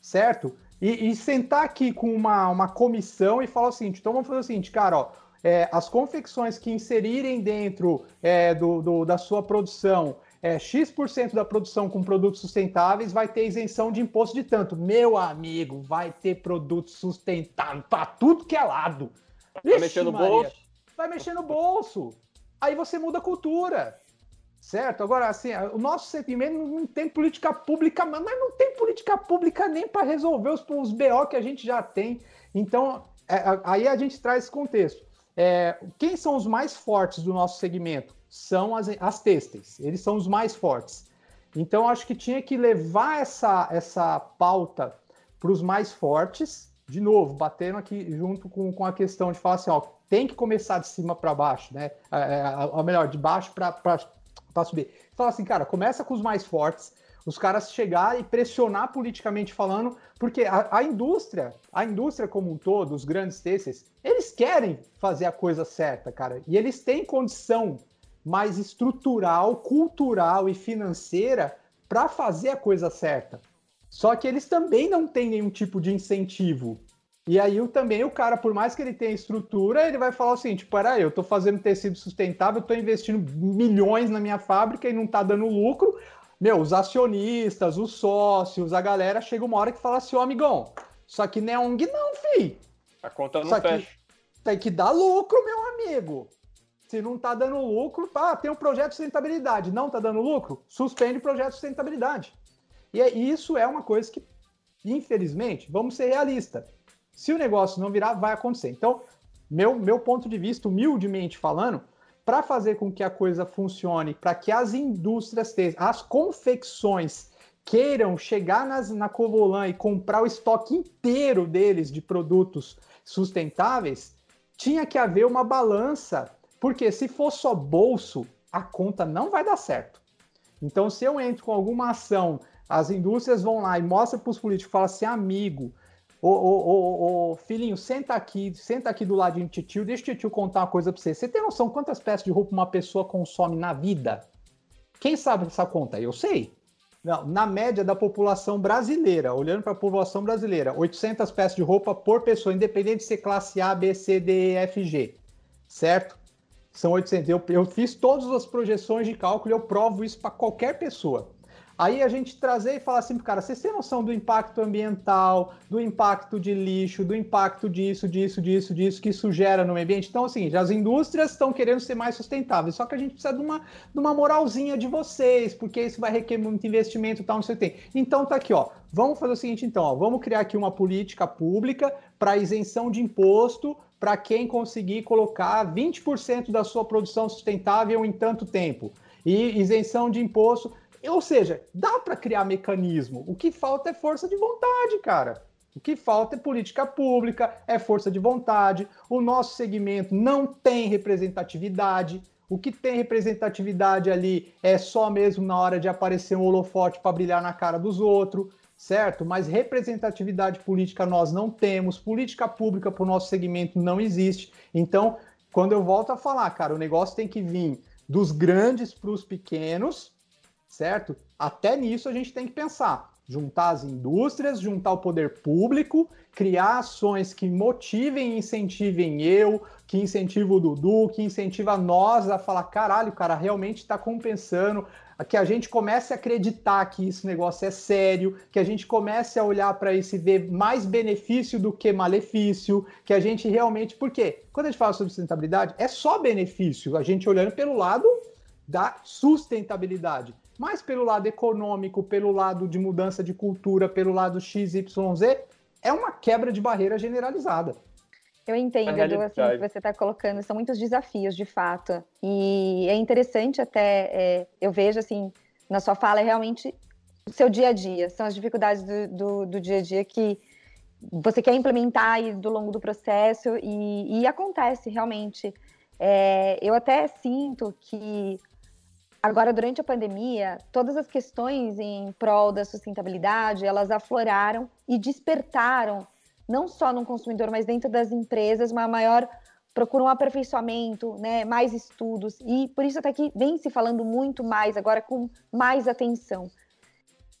S2: certo? E, e sentar aqui com uma, uma comissão e falar o seguinte: então vamos fazer o seguinte, cara, ó é, as confecções que inserirem dentro é, do, do, da sua produção é, X% da produção com produtos sustentáveis vai ter isenção de imposto de tanto. Meu amigo, vai ter produto sustentável para tudo que é lado.
S1: Vai mexer no Maria, bolso.
S2: Vai mexer no bolso. Aí você muda a cultura. Certo? Agora, assim, o nosso segmento não tem política pública, mas não tem política pública nem para resolver os, os BO que a gente já tem. Então, é, aí a gente traz esse contexto. É, quem são os mais fortes do nosso segmento? São as, as têxteis, eles são os mais fortes. Então, acho que tinha que levar essa, essa pauta para os mais fortes, de novo, batendo aqui junto com, com a questão de falar assim: ó, tem que começar de cima para baixo, né? É, é, ou melhor, de baixo para subir. Fala assim, cara, começa com os mais fortes, os caras chegar e pressionar politicamente falando, porque a, a, indústria, a indústria como um todo, os grandes têxteis, eles querem fazer a coisa certa, cara, e eles têm condição mais estrutural, cultural e financeira para fazer a coisa certa. Só que eles também não têm nenhum tipo de incentivo. E aí também o cara, por mais que ele tenha estrutura, ele vai falar o seguinte: peraí, eu estou fazendo tecido sustentável, estou investindo milhões na minha fábrica e não está dando lucro meu, os acionistas, os sócios, a galera chega uma hora que fala assim, ô amigão, isso aqui não é ONG não, fi.
S1: A conta não fecha.
S2: Tem que dar lucro, meu amigo. Se não tá dando lucro, ah, tem um projeto de sustentabilidade, não tá dando lucro, suspende o projeto de sustentabilidade. E é, isso é uma coisa que, infelizmente, vamos ser realistas. Se o negócio não virar, vai acontecer. Então, meu, meu ponto de vista, humildemente falando, para fazer com que a coisa funcione, para que as indústrias, as confecções queiram chegar nas, na Covolan e comprar o estoque inteiro deles de produtos sustentáveis, tinha que haver uma balança, porque se for só bolso, a conta não vai dar certo. Então, se eu entro com alguma ação, as indústrias vão lá e mostram para os políticos, falam assim, amigo, Ô, ô, ô, ô, filhinho, senta aqui, senta aqui do ladinho do tio, deixa o tio contar uma coisa pra você. Você tem noção quantas peças de roupa uma pessoa consome na vida? Quem sabe essa conta? Eu sei. Não, na média da população brasileira, olhando para a população brasileira, 800 peças de roupa por pessoa, independente de ser classe A, B, C, D, E, F, G. Certo? São 800. Eu, eu fiz todas as projeções de cálculo e eu provo isso para qualquer pessoa. Aí a gente trazer e falar assim, cara, vocês têm noção do impacto ambiental, do impacto de lixo, do impacto disso, disso, disso, disso, que isso gera no meio ambiente? Então, assim, as indústrias estão querendo ser mais sustentáveis, só que a gente precisa de uma, de uma moralzinha de vocês, porque isso vai requerer muito investimento e tal, não sei o que tem. Então, tá aqui, ó. Vamos fazer o seguinte, então, ó, vamos criar aqui uma política pública para isenção de imposto para quem conseguir colocar 20% da sua produção sustentável em tanto tempo. E isenção de imposto ou seja, dá para criar mecanismo. O que falta é força de vontade, cara. O que falta é política pública, é força de vontade. O nosso segmento não tem representatividade. O que tem representatividade ali é só mesmo na hora de aparecer um holofote para brilhar na cara dos outros, certo? Mas representatividade política nós não temos, política pública para o nosso segmento não existe. Então, quando eu volto a falar, cara, o negócio tem que vir dos grandes para os pequenos, certo? Até nisso a gente tem que pensar juntar as indústrias, juntar o poder público, criar ações que motivem e incentivem eu, que incentiva o Dudu, que incentiva nós a falar, caralho, cara, realmente está compensando, que a gente comece a acreditar que esse negócio é sério, que a gente comece a olhar para isso e ver mais benefício do que malefício, que a gente realmente. Por quê? Quando a gente fala sobre sustentabilidade, é só benefício, a gente olhando pelo lado da sustentabilidade mas pelo lado econômico, pelo lado de mudança de cultura, pelo lado XYZ, é uma quebra de barreira generalizada.
S4: Eu entendo, Edu, assim, que você está colocando, são muitos desafios, de fato. E é interessante até, é, eu vejo, assim, na sua fala, é realmente o seu dia a dia, são as dificuldades do, do, do dia a dia que você quer implementar aí do longo do processo e, e acontece, realmente. É, eu até sinto que Agora, durante a pandemia, todas as questões em prol da sustentabilidade, elas afloraram e despertaram, não só no consumidor, mas dentro das empresas, uma maior procura um aperfeiçoamento, né, mais estudos, e por isso até que vem se falando muito mais agora com mais atenção.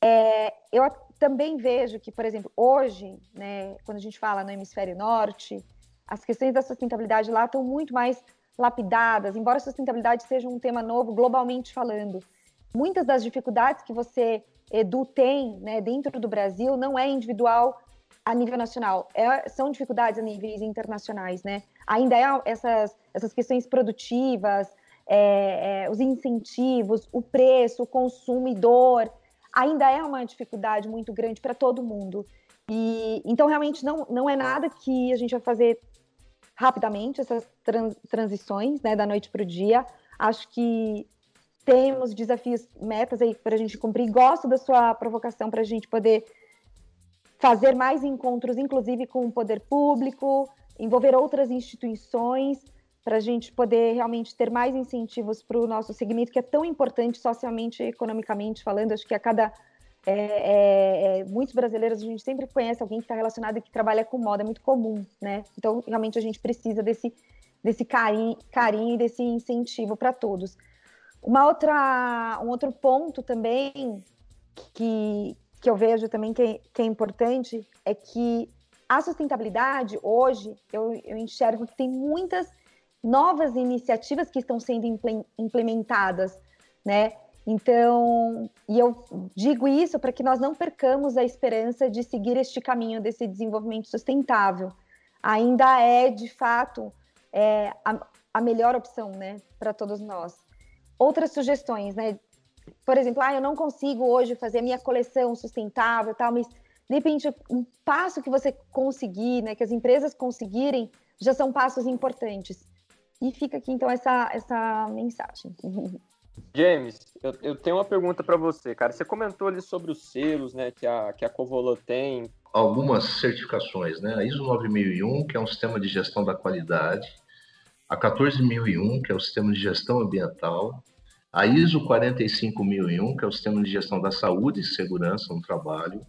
S4: É, eu também vejo que, por exemplo, hoje, né, quando a gente fala no hemisfério norte, as questões da sustentabilidade lá estão muito mais lapidadas, embora sustentabilidade seja um tema novo globalmente falando. Muitas das dificuldades que você, Edu, tem né, dentro do Brasil não é individual a nível nacional, é, são dificuldades a níveis internacionais, né? Ainda é essas, essas questões produtivas, é, é, os incentivos, o preço, o consumidor, ainda é uma dificuldade muito grande para todo mundo. E então realmente não, não é nada que a gente vai fazer rapidamente essas trans, transições, né, da noite para o dia. Acho que temos desafios, metas aí para a gente cumprir. Gosto da sua provocação para a gente poder fazer mais encontros, inclusive com o poder público, envolver outras instituições, para a gente poder realmente ter mais incentivos para o nosso segmento, que é tão importante socialmente e economicamente falando. Acho que a cada é, é, é, muitos brasileiros, a gente sempre conhece alguém que está relacionado e que trabalha com moda, é muito comum, né? Então, realmente, a gente precisa desse, desse carinho, carinho e desse incentivo para todos. Uma outra, um outro ponto também que, que eu vejo também que é, que é importante é que a sustentabilidade, hoje, eu, eu enxergo que tem muitas novas iniciativas que estão sendo implementadas, né? Então, e eu digo isso para que nós não percamos a esperança de seguir este caminho desse desenvolvimento sustentável. Ainda é, de fato, é, a, a melhor opção, né, para todos nós. Outras sugestões, né? Por exemplo, ah, eu não consigo hoje fazer a minha coleção sustentável, tal, mas de repente um passo que você conseguir, né, que as empresas conseguirem, já são passos importantes. E fica aqui então essa essa mensagem.
S1: James, eu, eu tenho uma pergunta para você, cara. Você comentou ali sobre os selos, né, que a, que a Covolo tem.
S5: Algumas certificações, né? A ISO 9001, que é um sistema de gestão da qualidade, a 14001, que é o sistema de gestão ambiental, a ISO 45001, que é o sistema de gestão da saúde e segurança no trabalho.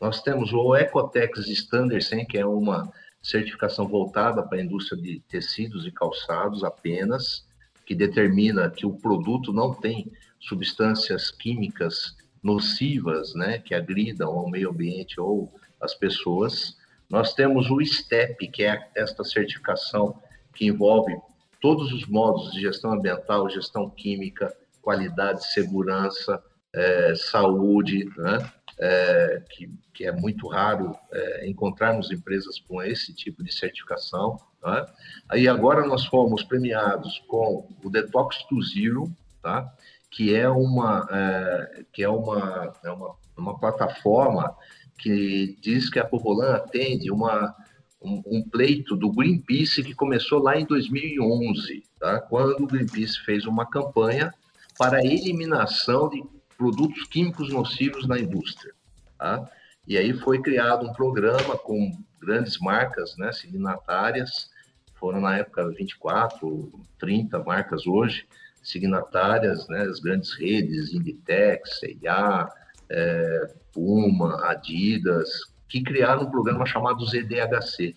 S5: Nós temos o Ecotex Standard 100, que é uma certificação voltada para a indústria de tecidos e calçados apenas que determina que o produto não tem substâncias químicas nocivas, né, que agridam ao meio ambiente ou as pessoas. Nós temos o STEP, que é esta certificação que envolve todos os modos de gestão ambiental, gestão química, qualidade, segurança, é, saúde, né? É, que, que, é muito raro é, encontrarmos empresas com esse tipo de certificação. Tá? Aí agora nós fomos premiados com o Detox to Zero, tá? Que é uma, é, que é uma, é uma, uma plataforma que diz que a Povolan atende uma, um, um, pleito do Greenpeace que começou lá em 2011, tá? quando o Greenpeace fez uma campanha para a eliminação de produtos químicos nocivos na indústria. Tá? E aí foi criado um programa com grandes marcas né, signatárias foram na época 24, 30 marcas hoje, signatárias, né, as grandes redes, Inditex, C&A, é, Puma, Adidas, que criaram um programa chamado ZDHC,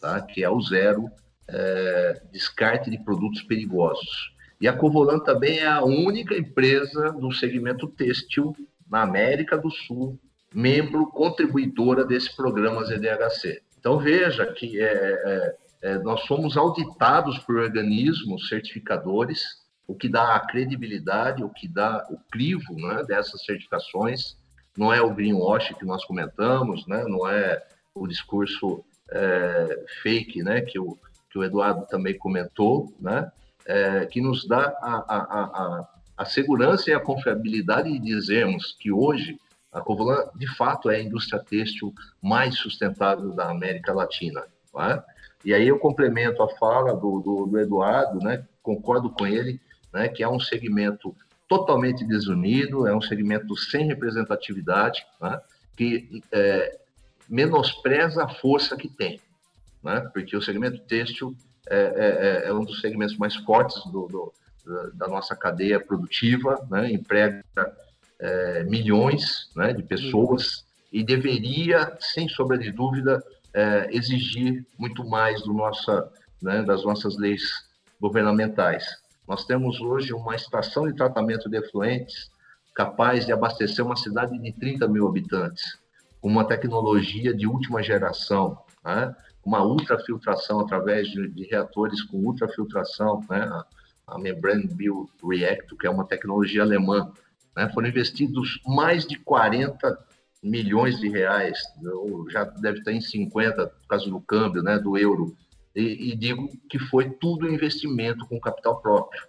S5: tá? que é o Zero é, Descarte de Produtos Perigosos. E a Covolan também é a única empresa do segmento têxtil na América do Sul, membro contribuidora desse programa ZDHC. Então veja que é, é, é, nós somos auditados por organismos certificadores, o que dá a credibilidade, o que dá o crivo né, dessas certificações. Não é o greenwash que nós comentamos, né, não é o discurso é, fake né, que, o, que o Eduardo também comentou, né, é, que nos dá a, a, a, a segurança e a confiabilidade de dizermos que hoje a Covolan, de fato, é a indústria têxtil mais sustentável da América Latina. É? E aí eu complemento a fala do, do, do Eduardo, né? concordo com ele, né? que é um segmento totalmente desunido, é um segmento sem representatividade, né? que é, menospreza a força que tem, né? porque o segmento têxtil é, é, é, é um dos segmentos mais fortes do, do, da nossa cadeia produtiva, né? emprega é, milhões né, de pessoas e deveria, sem sombra de dúvida, é, exigir muito mais do nossa, né, das nossas leis governamentais. Nós temos hoje uma estação de tratamento de efluentes capaz de abastecer uma cidade de 30 mil habitantes, com uma tecnologia de última geração, né? uma ultrafiltração através de, de, reatores com ultrafiltração, né? a, a Membrane Bioreactor, que é uma tecnologia alemã, né? Foram investidos mais de 40 milhões de reais, já deve estar em 50 por causa do câmbio, né, do euro. E, e, digo que foi tudo investimento com capital próprio.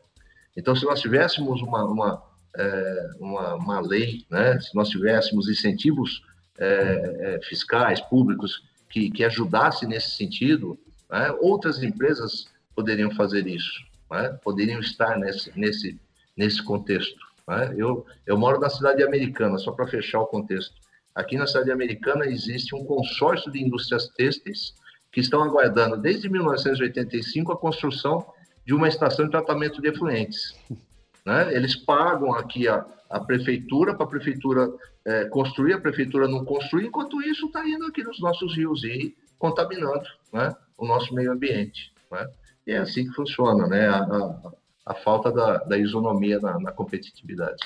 S5: Então, se nós tivéssemos uma, uma, é, uma, uma, lei, né, se nós tivéssemos incentivos é, é, fiscais, públicos, que, que ajudassem nesse sentido, né, outras empresas poderiam fazer isso, né, poderiam estar nesse, nesse, nesse contexto. Né? Eu, eu moro na cidade americana, só para fechar o contexto. Aqui na cidade americana existe um consórcio de indústrias têxteis que estão aguardando desde 1985 a construção de uma estação de tratamento de efluentes. Né? Eles pagam aqui a, a prefeitura para a prefeitura é, construir, a prefeitura não construir, enquanto isso está indo aqui nos nossos rios e contaminando né? o nosso meio ambiente. Né? E é assim que funciona, né? A, a, a falta da, da isonomia na, na competitividade.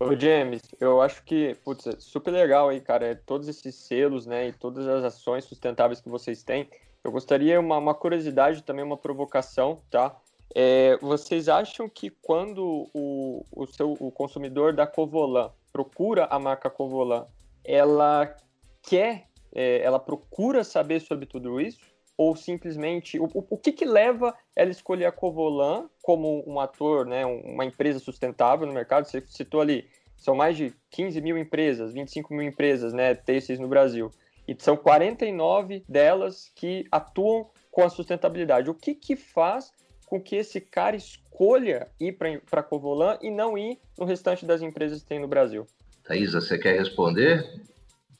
S1: Ô, James, eu acho que, putz, é super legal aí, cara, é todos esses selos, né, e todas as ações sustentáveis que vocês têm. Eu gostaria, uma, uma curiosidade também, uma provocação, tá? É, vocês acham que quando o, o, seu, o consumidor da Covolan procura a marca Covolan, ela quer, é, ela procura saber sobre tudo isso? Ou simplesmente o, o que, que leva ela escolher a Covolan como um ator, né, uma empresa sustentável no mercado? Você citou ali, são mais de 15 mil empresas, 25 mil empresas, né, têxteis no Brasil, e são 49 delas que atuam com a sustentabilidade. O que que faz com que esse cara escolha ir para a Covolan e não ir no restante das empresas que tem no Brasil?
S5: Thaisa, você quer responder?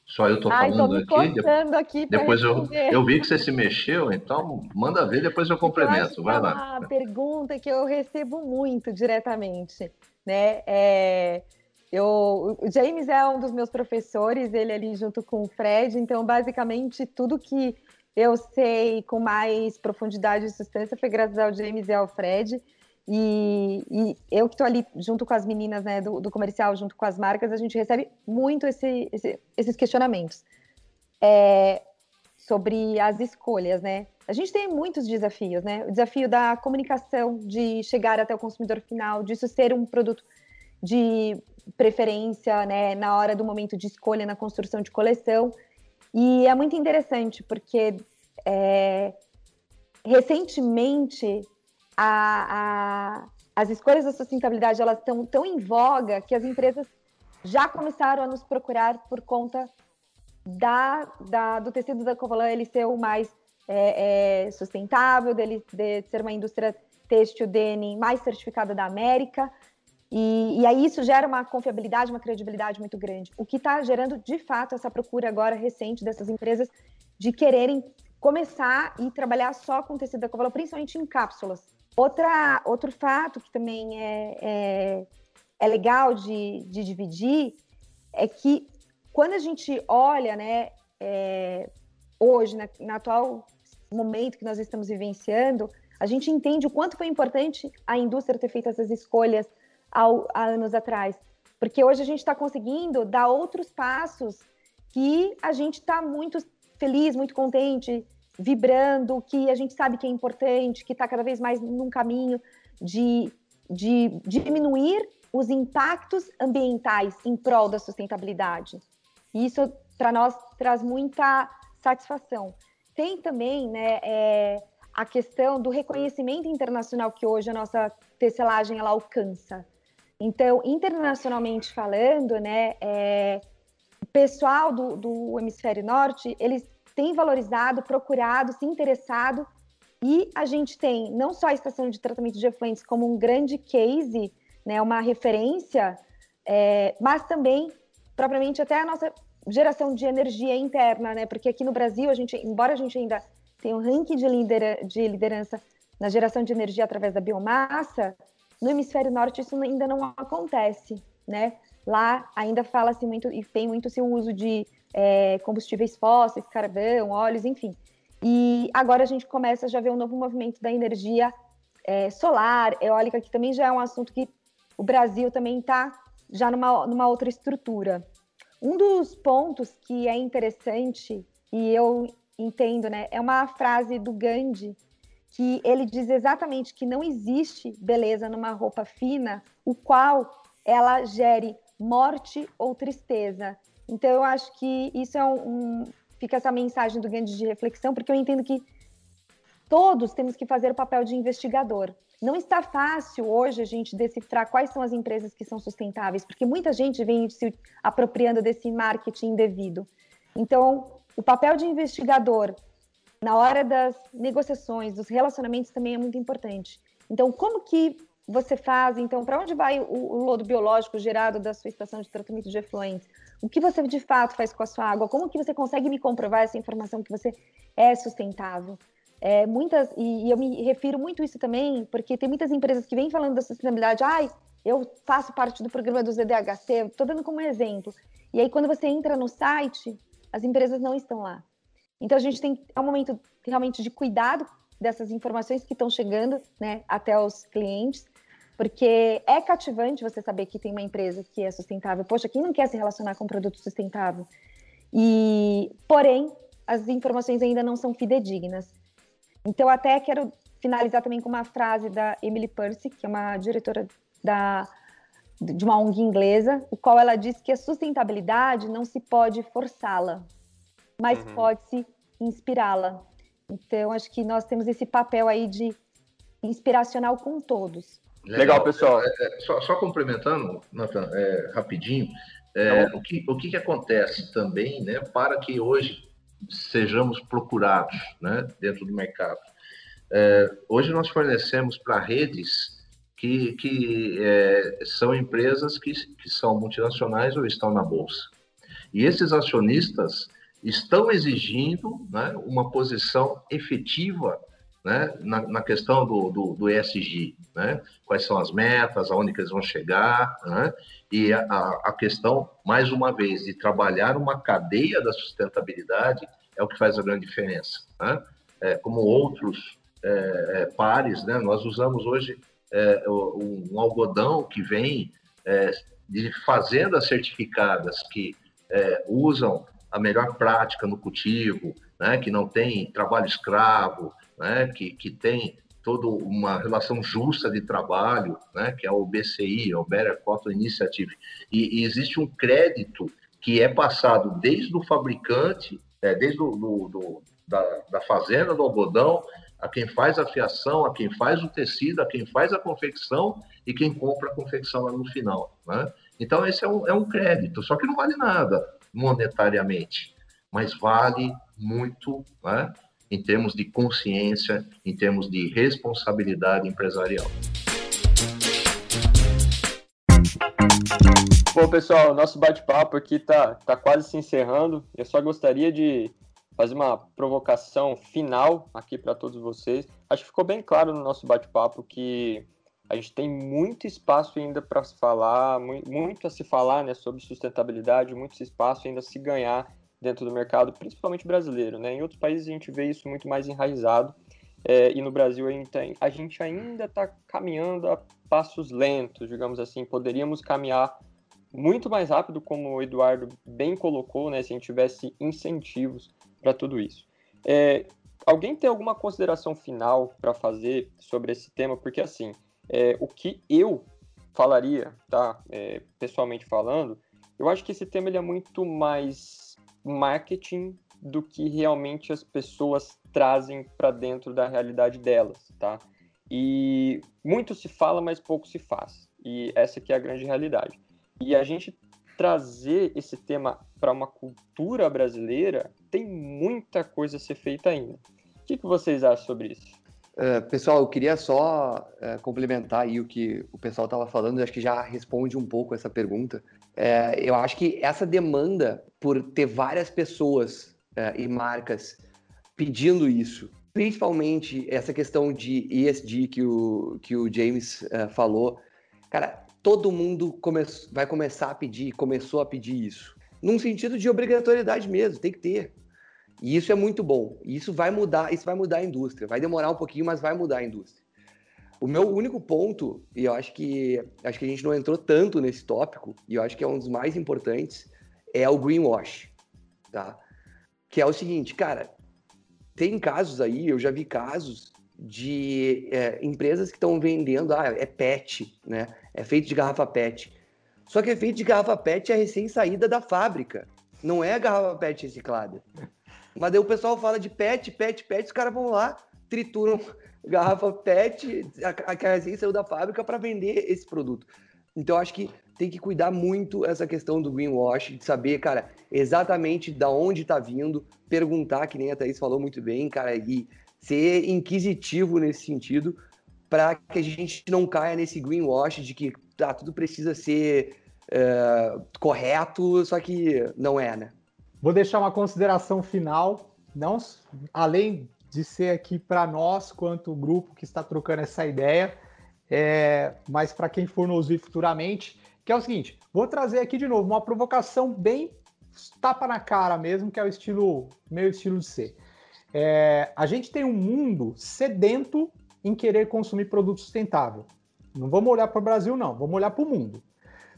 S5: Só eu tô
S4: Ai,
S5: falando
S4: tô aqui. aqui
S5: depois eu, eu vi que você se mexeu, então manda ver, depois eu complemento. Vai
S4: é
S5: lá.
S4: Uma pergunta que eu recebo muito diretamente, né? É, eu, o James é um dos meus professores, ele ali junto com o Fred, então basicamente tudo que eu sei com mais profundidade e substância foi graças ao James e ao Fred. E, e, eu que estou ali junto com as meninas né, do, do, comercial, junto com as marcas, a gente recebe muito esse, esse, esses questionamentos é, sobre as escolhas, né? A gente tem muitos desafios, né? O desafio da comunicação, de chegar até o consumidor final, disso ser um produto de preferência, né, na hora do momento de escolha, na construção de coleção. E é muito interessante, porque é, recentemente a, a, as escolhas da sustentabilidade elas estão tão em voga que as empresas já começaram a nos procurar por conta da, da do tecido da Covalã ele ser o mais é, é, sustentável, dele de ser uma indústria têxtil denim mais certificada da América. E, e, aí isso gera uma confiabilidade, uma credibilidade muito grande. O que está gerando, de fato, essa procura agora recente dessas empresas de quererem começar e trabalhar só com tecido da cavalo, principalmente em cápsulas. Outra, outro fato que também é, é, é legal de, de, dividir é que quando a gente olha, né, é, hoje, na, atual momento que nós estamos vivenciando, a gente entende o quanto foi importante a indústria ter feito essas escolhas ao, há anos atrás. Porque hoje a gente está conseguindo dar outros passos que a gente está muito feliz, muito contente, vibrando, que a gente sabe que é importante, que está cada vez mais num caminho de, de diminuir os impactos ambientais em prol da sustentabilidade. E isso, para nós, traz muita satisfação. Tem também né, é, a questão do reconhecimento internacional que hoje a nossa tecelagem ela alcança. Então, internacionalmente falando, né, é, o pessoal do, do hemisfério norte, eles têm valorizado, procurado, se interessado, e a gente tem não só a estação de tratamento de efluentes como um grande case, né, uma referência, é, mas também, propriamente, até a nossa geração de energia interna, né, porque aqui no Brasil, a gente, embora a gente ainda tenha um ranking de, lidera de liderança na geração de energia através da biomassa, no hemisfério norte isso ainda não acontece, né? Lá ainda fala-se muito e tem muito se o uso de é, combustíveis fósseis, carvão, óleos, enfim. E agora a gente começa a já ver um novo movimento da energia é, solar, eólica, que também já é um assunto que o Brasil também está já numa, numa outra estrutura. Um dos pontos que é interessante, e eu entendo, né, é uma frase do Gandhi, que ele diz exatamente que não existe beleza numa roupa fina, o qual ela gere morte ou tristeza. Então eu acho que isso é um, um fica essa mensagem do Gandhi de reflexão, porque eu entendo que todos temos que fazer o papel de investigador. Não está fácil hoje a gente decifrar quais são as empresas que são sustentáveis, porque muita gente vem se apropriando desse marketing indevido. Então, o papel de investigador na hora das negociações, dos relacionamentos também é muito importante. Então, como que você faz? Então, para onde vai o, o, lodo biológico gerado da sua estação de tratamento de efluentes? O que você de fato faz com a sua água? Como que você consegue me comprovar essa informação que você é sustentável? É, muitas e, e eu me refiro muito isso também, porque tem muitas empresas que vêm falando da sustentabilidade. Ai, eu faço parte do programa do ZDHC, estou dando como exemplo. E aí, quando você entra no site, as empresas não estão lá. Então a gente tem é um momento realmente de cuidado dessas informações que estão chegando, né, até os clientes, porque é cativante você saber que tem uma empresa que é sustentável. Poxa, quem não quer se relacionar com um produto sustentável? E, porém, as informações ainda não são fidedignas. Então, até quero finalizar também com uma frase da Emily Percy, que é uma diretora da, de uma ONG inglesa, o qual ela diz que a sustentabilidade não se pode forçá-la, mas uhum. pode-se inspirá-la. Então, acho que nós temos esse papel aí de inspiracional com todos.
S1: Legal, Legal pessoal.
S5: É, é, só, só, complementando, Nathan, é, rapidinho, é, o, que, o que, que acontece também né, para que hoje sejamos procurados né, dentro do mercado? É, hoje nós fornecemos para redes que, que é, são empresas que, que são multinacionais ou estão na bolsa. E esses acionistas estão exigindo né, uma posição efetiva né, na, na questão do, do, do, ESG, né? quais são as metas, aonde que eles vão chegar, né? e a, a, questão, mais uma vez, de trabalhar uma cadeia da sustentabilidade é o que faz a grande diferença. Né? É, como outros é, é pares, né? nós usamos hoje é, um, um, algodão que vem é, de fazendas certificadas que é, usam a melhor prática no cultivo, né, que não tem trabalho escravo, né, que, que tem toda uma relação justa de trabalho, né, que é o BCI, é o Better Cotton Initiative, e, e, existe um crédito que é passado desde o fabricante, é, desde o, do, do, da, da fazenda do algodão, a quem faz a fiação, a quem faz o tecido, a quem faz a confecção e quem compra a confecção lá no final. Né? Então, esse é um, é um crédito, só que não vale nada monetariamente, mas vale muito né, em termos de consciência, em termos de responsabilidade empresarial.
S1: Bom, pessoal, nosso bate-papo aqui está tá quase se encerrando. Eu só gostaria de fazer uma provocação final aqui para todos vocês. Acho que ficou bem claro no nosso bate-papo que a gente tem muito espaço ainda para se falar, muito a se falar né, sobre sustentabilidade, muito espaço ainda a se ganhar dentro do mercado, principalmente brasileiro. Né? Em outros países a gente vê isso muito mais enraizado, é, e no Brasil a gente, a gente ainda está caminhando a passos lentos, digamos assim. Poderíamos caminhar muito mais rápido, como o Eduardo bem colocou, né, se a gente tivesse incentivos para tudo isso. É, alguém tem alguma consideração final para fazer sobre esse tema? Porque, assim, é, o que eu falaria, tá, é, pessoalmente falando, eu acho que esse tema ele é muito mais marketing do que realmente as pessoas trazem para dentro da realidade delas, tá? E muito se fala, mas pouco se faz. E essa que é a grande realidade. E a gente trazer esse tema para uma cultura brasileira, tem muita coisa a ser feita ainda. O que, que vocês acham sobre isso?
S3: Uh, pessoal, eu queria só uh, complementar aí o que o pessoal estava falando, acho que já responde um pouco essa pergunta. Uh, eu acho que essa demanda por ter várias pessoas e marcas pedindo isso, principalmente essa questão de ESG que o, que o James falou, cara, todo mundo come vai começar a pedir, começou a pedir isso. Num sentido de obrigatoriedade mesmo, tem que ter. E isso é muito bom. Isso vai mudar, isso vai mudar a indústria. Vai demorar um pouquinho, mas vai mudar a indústria. O meu único ponto, e eu acho que acho que a gente não entrou tanto nesse tópico, e eu acho que é um dos mais importantes, é o greenwash, tá? Que é o seguinte, cara, tem casos aí, eu já vi casos de é, empresas que estão vendendo, ah, é PET, né? É feito de garrafa PET. Só que é feito de garrafa PET é recém-saída da fábrica. Não é a garrafa PET reciclada. Mas daí o pessoal fala de PET, PET, PET, os caras vão lá, trituram garrafa PET, a, recém saiu da fábrica, para vender esse produto. Então, acho que tem que cuidar muito essa questão do greenwash, de saber, cara, exatamente da onde está vindo, perguntar, que nem a Thaís falou muito bem, cara, e ser inquisitivo nesse sentido, para que a gente não caia nesse greenwash de que tá, tudo precisa ser uh, correto, só que não é, né?
S2: Vou deixar uma consideração final, não além de ser aqui para nós, quanto grupo que está trocando essa ideia, é, mas para quem for nos ouvir futuramente, que é o seguinte: vou trazer aqui de novo uma provocação bem tapa na cara mesmo, que é o estilo meu estilo de ser. É, a gente tem um mundo sedento em querer consumir produto sustentável. Não vamos olhar para o Brasil, não, vamos olhar para o mundo.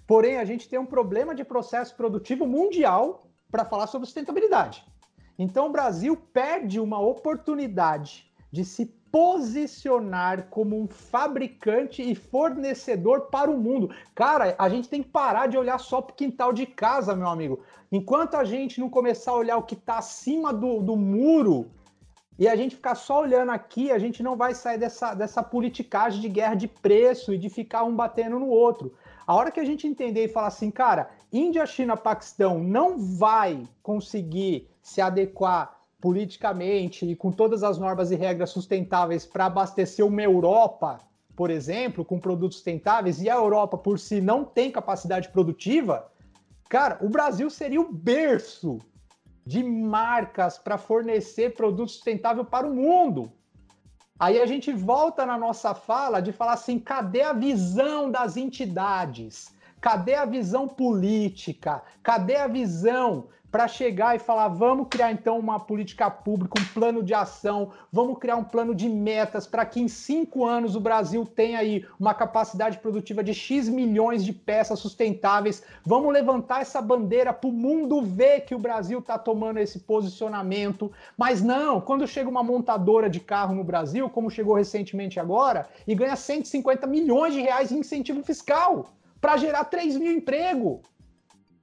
S2: Porém, a gente tem um problema de processo produtivo mundial para falar sobre sustentabilidade. Então, o Brasil perde uma oportunidade de se posicionar como um fabricante e fornecedor para o mundo. Cara, a gente tem que parar de olhar só para o quintal de casa, meu amigo. Enquanto a gente não começar a olhar o que está acima do, do muro, e a gente ficar só olhando aqui, a gente não vai sair dessa, dessa politicagem de guerra de preço e de ficar um batendo no outro. A hora que a gente entender e falar assim, cara, Índia, China, Paquistão não vai conseguir se adequar politicamente e com todas as normas e regras sustentáveis para abastecer uma Europa, por exemplo, com produtos sustentáveis, e a Europa por si não tem capacidade produtiva, cara, o Brasil seria o berço de marcas para fornecer produto sustentável para o mundo. Aí a gente volta na nossa fala de falar assim: cadê a visão das entidades? Cadê a visão política? Cadê a visão para chegar e falar: vamos criar então uma política pública, um plano de ação, vamos criar um plano de metas para que em cinco anos o Brasil tenha aí uma capacidade produtiva de X milhões de peças sustentáveis. Vamos levantar essa bandeira para o mundo ver que o Brasil está tomando esse posicionamento. Mas não, quando chega uma montadora de carro no Brasil, como chegou recentemente agora, e ganha 150 milhões de reais em incentivo fiscal para gerar 3 mil empregos.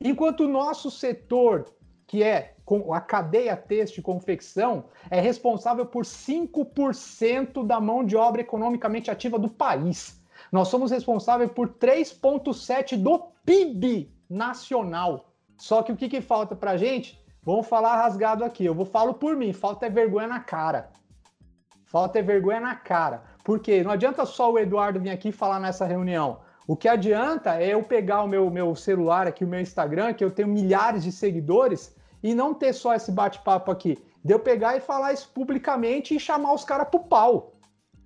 S2: Enquanto o nosso setor que é a cadeia têxtil e confecção, é responsável por 5% da mão de obra economicamente ativa do país. Nós somos responsáveis por 3,7% do PIB nacional. Só que o que, que falta para gente? Vamos falar rasgado aqui. Eu vou falo por mim, falta é vergonha na cara. Falta é vergonha na cara. Porque não adianta só o Eduardo vir aqui falar nessa reunião. O que adianta é eu pegar o meu, meu celular aqui, o meu Instagram, que eu tenho milhares de seguidores, e não ter só esse bate-papo aqui. de eu pegar e falar isso publicamente e chamar os caras pro pau.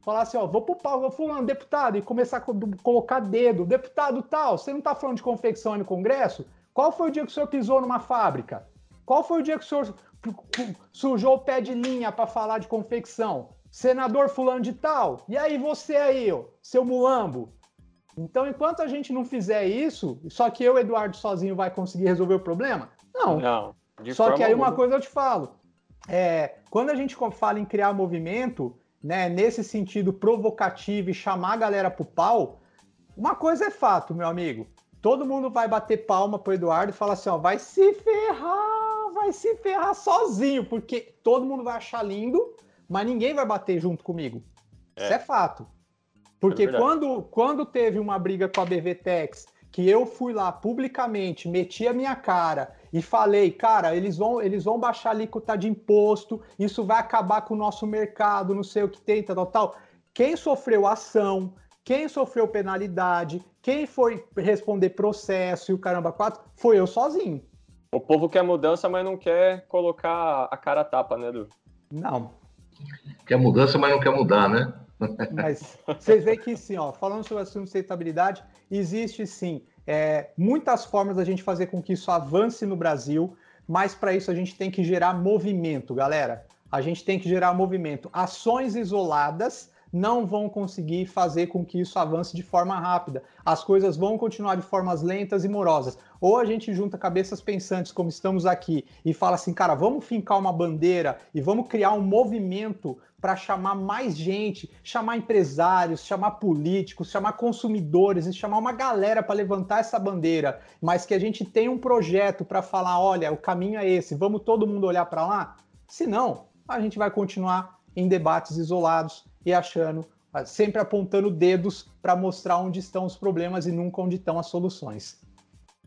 S2: Falar assim, ó, vou pro pau, vou fulano, deputado, e começar a colocar dedo. Deputado tal, você não tá falando de confecção no Congresso? Qual foi o dia que o senhor pisou numa fábrica? Qual foi o dia que o senhor sujou o pé de linha para falar de confecção? Senador fulano de tal? E aí você aí, ó, seu mulambo? Então, enquanto a gente não fizer isso, só que eu, Eduardo, sozinho vai conseguir resolver o problema? Não. Não. Só que aí uma coisa eu te falo. É, quando a gente fala em criar movimento, né, nesse sentido provocativo e chamar a galera pro pau, uma coisa é fato, meu amigo. Todo mundo vai bater palma pro Eduardo e falar assim, ó, vai se ferrar, vai se ferrar sozinho, porque todo mundo vai achar lindo, mas ninguém vai bater junto comigo. É. Isso é fato. Porque é quando, quando teve uma briga com a BVTEX, que eu fui lá publicamente, meti a minha cara e falei, cara, eles vão, eles vão baixar a alíquota de imposto, isso vai acabar com o nosso mercado, não sei o que tem, tal, tal. Quem sofreu ação, quem sofreu penalidade, quem foi responder processo e o caramba quatro, foi eu sozinho.
S1: O povo quer mudança, mas não quer colocar a cara a tapa, né, Edu?
S2: Não.
S5: Quer mudança, mas não quer mudar, né?
S2: Mas vocês veem que sim, ó, falando sobre a sustentabilidade, existe sim é, muitas formas da gente fazer com que isso avance no Brasil, mas para isso a gente tem que gerar movimento, galera. A gente tem que gerar movimento. Ações isoladas não vão conseguir fazer com que isso avance de forma rápida. As coisas vão continuar de formas lentas e morosas. Ou a gente junta cabeças pensantes, como estamos aqui, e fala assim, cara, vamos fincar uma bandeira e vamos criar um movimento para chamar mais gente, chamar empresários, chamar políticos, chamar consumidores e chamar uma galera para levantar essa bandeira, mas que a gente tem um projeto para falar, olha, o caminho é esse, vamos todo mundo olhar para lá? Se não, a gente vai continuar em debates isolados e achando, sempre apontando dedos para mostrar onde estão os problemas e nunca onde estão as soluções.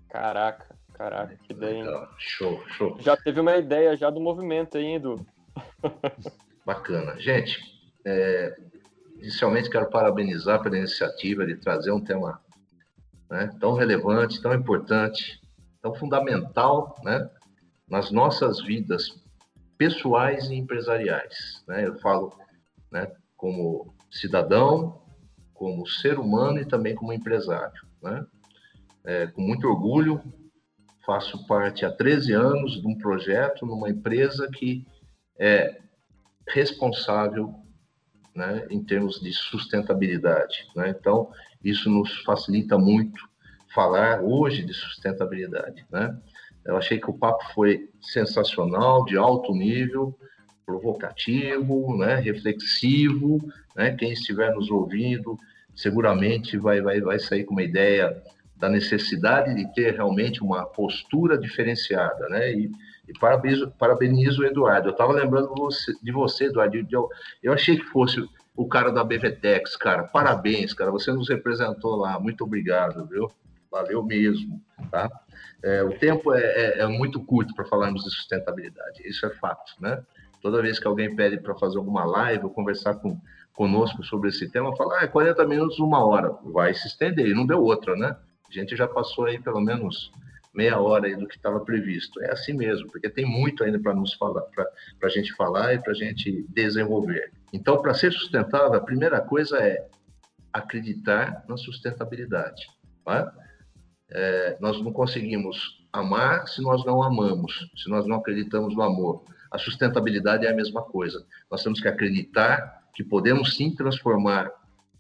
S1: Caraca, caraca, que ideia.
S5: Hein? Show, show.
S1: Já teve uma ideia já do movimento aí, Edu.
S5: Bacana. Gente, é, inicialmente quero parabenizar pela iniciativa de trazer um tema né, tão relevante, tão importante, tão fundamental né, nas nossas vidas pessoais e empresariais. Né? Eu falo né, como cidadão, como ser humano e também como empresário. Né? É, com muito orgulho, faço parte há 13 anos de um projeto numa empresa que é responsável né, em termos de sustentabilidade. Né? Então, isso nos facilita muito falar hoje de sustentabilidade. Né? Eu achei que o papo foi sensacional, de alto nível, provocativo, né, reflexivo. Né? Quem estiver nos ouvindo seguramente vai, vai, vai sair com uma ideia da necessidade de ter realmente uma postura diferenciada, né? E, e parabenizo, parabenizo o Eduardo. Eu estava lembrando você, de você, Eduardo. Eu, eu achei que fosse o cara da BVTEX, cara. Parabéns, cara. Você nos representou lá. Muito obrigado, viu? Valeu mesmo, tá? É, o tempo é, é, é muito curto para falarmos de sustentabilidade. Isso é fato, né? Toda vez que alguém pede para fazer alguma live ou conversar com, conosco sobre esse tema, fala, ah, é 40 minutos, uma hora. Vai se estender, e não deu outra, né? A gente já passou aí pelo menos meia hora aí do que estava previsto. É assim mesmo, porque tem muito ainda para nos falar, para a gente falar e para a gente desenvolver. Então, para ser sustentável, a primeira coisa é acreditar na sustentabilidade. Tá? É, nós não conseguimos amar se nós não amamos, se nós não acreditamos no amor. A sustentabilidade é a mesma coisa. Nós temos que acreditar que podemos sim transformar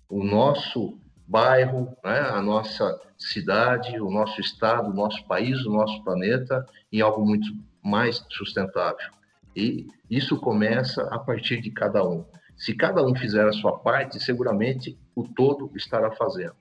S5: o nosso bairro, né, a nossa cidade, o nosso estado, o nosso país, o nosso planeta em algo muito mais sustentável. E isso começa a partir de cada um. Se cada um fizer a sua parte, seguramente o todo estará fazendo.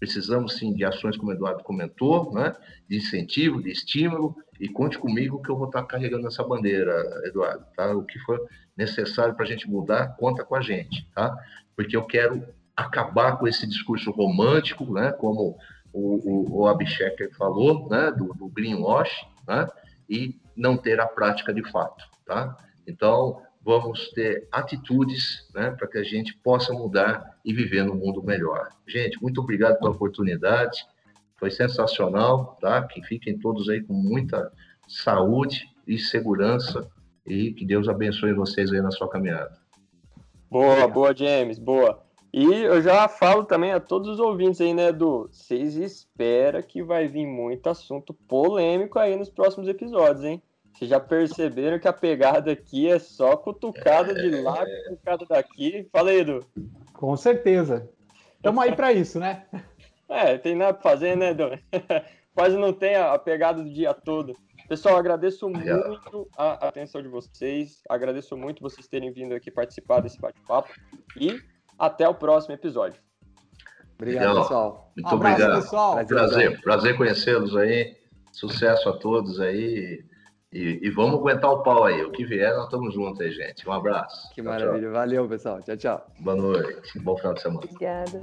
S5: Precisamos sim de ações, como o Eduardo comentou, né? de incentivo, de estímulo, e conte comigo que eu vou estar carregando essa bandeira, Eduardo. Tá? O que for necessário para a gente mudar, conta com a gente, tá? porque eu quero acabar com esse discurso romântico, né? como o, o, o Abhishek falou, né? do, do greenwash, né? e não ter a prática de fato. Tá? Então, vamos ter atitudes né, para que a gente possa mudar e viver num mundo melhor. Gente, muito obrigado pela oportunidade, foi sensacional, tá? Que fiquem todos aí com muita saúde e segurança e que Deus abençoe vocês aí na sua caminhada.
S1: Boa, boa, James, boa. E eu já falo também a todos os ouvintes aí, né, Edu? Vocês esperam que vai vir muito assunto polêmico aí nos próximos episódios, hein? Vocês já perceberam que a pegada aqui é só cutucada de lá, cutucada daqui. Fala aí, Edu.
S2: Com certeza. Estamos aí para isso, né?
S1: É, tem nada para fazer, né, Edu? Quase não tem a pegada do dia todo. Pessoal, agradeço muito a atenção de vocês. Agradeço muito vocês terem vindo aqui participar desse bate-papo. E até o próximo episódio.
S3: Obrigado, Legal. pessoal.
S5: Muito Abraço, obrigado. Pessoal. Prazer, prazer conhecê-los aí. Sucesso a todos aí. E, e, vamos aguentar o pau aí. O que vier, nós estamos juntos aí, gente. Um abraço.
S3: Que tchau, maravilha. Tchau. Valeu, pessoal. Tchau, tchau.
S5: Boa noite. Bom final de semana.
S4: Obrigada.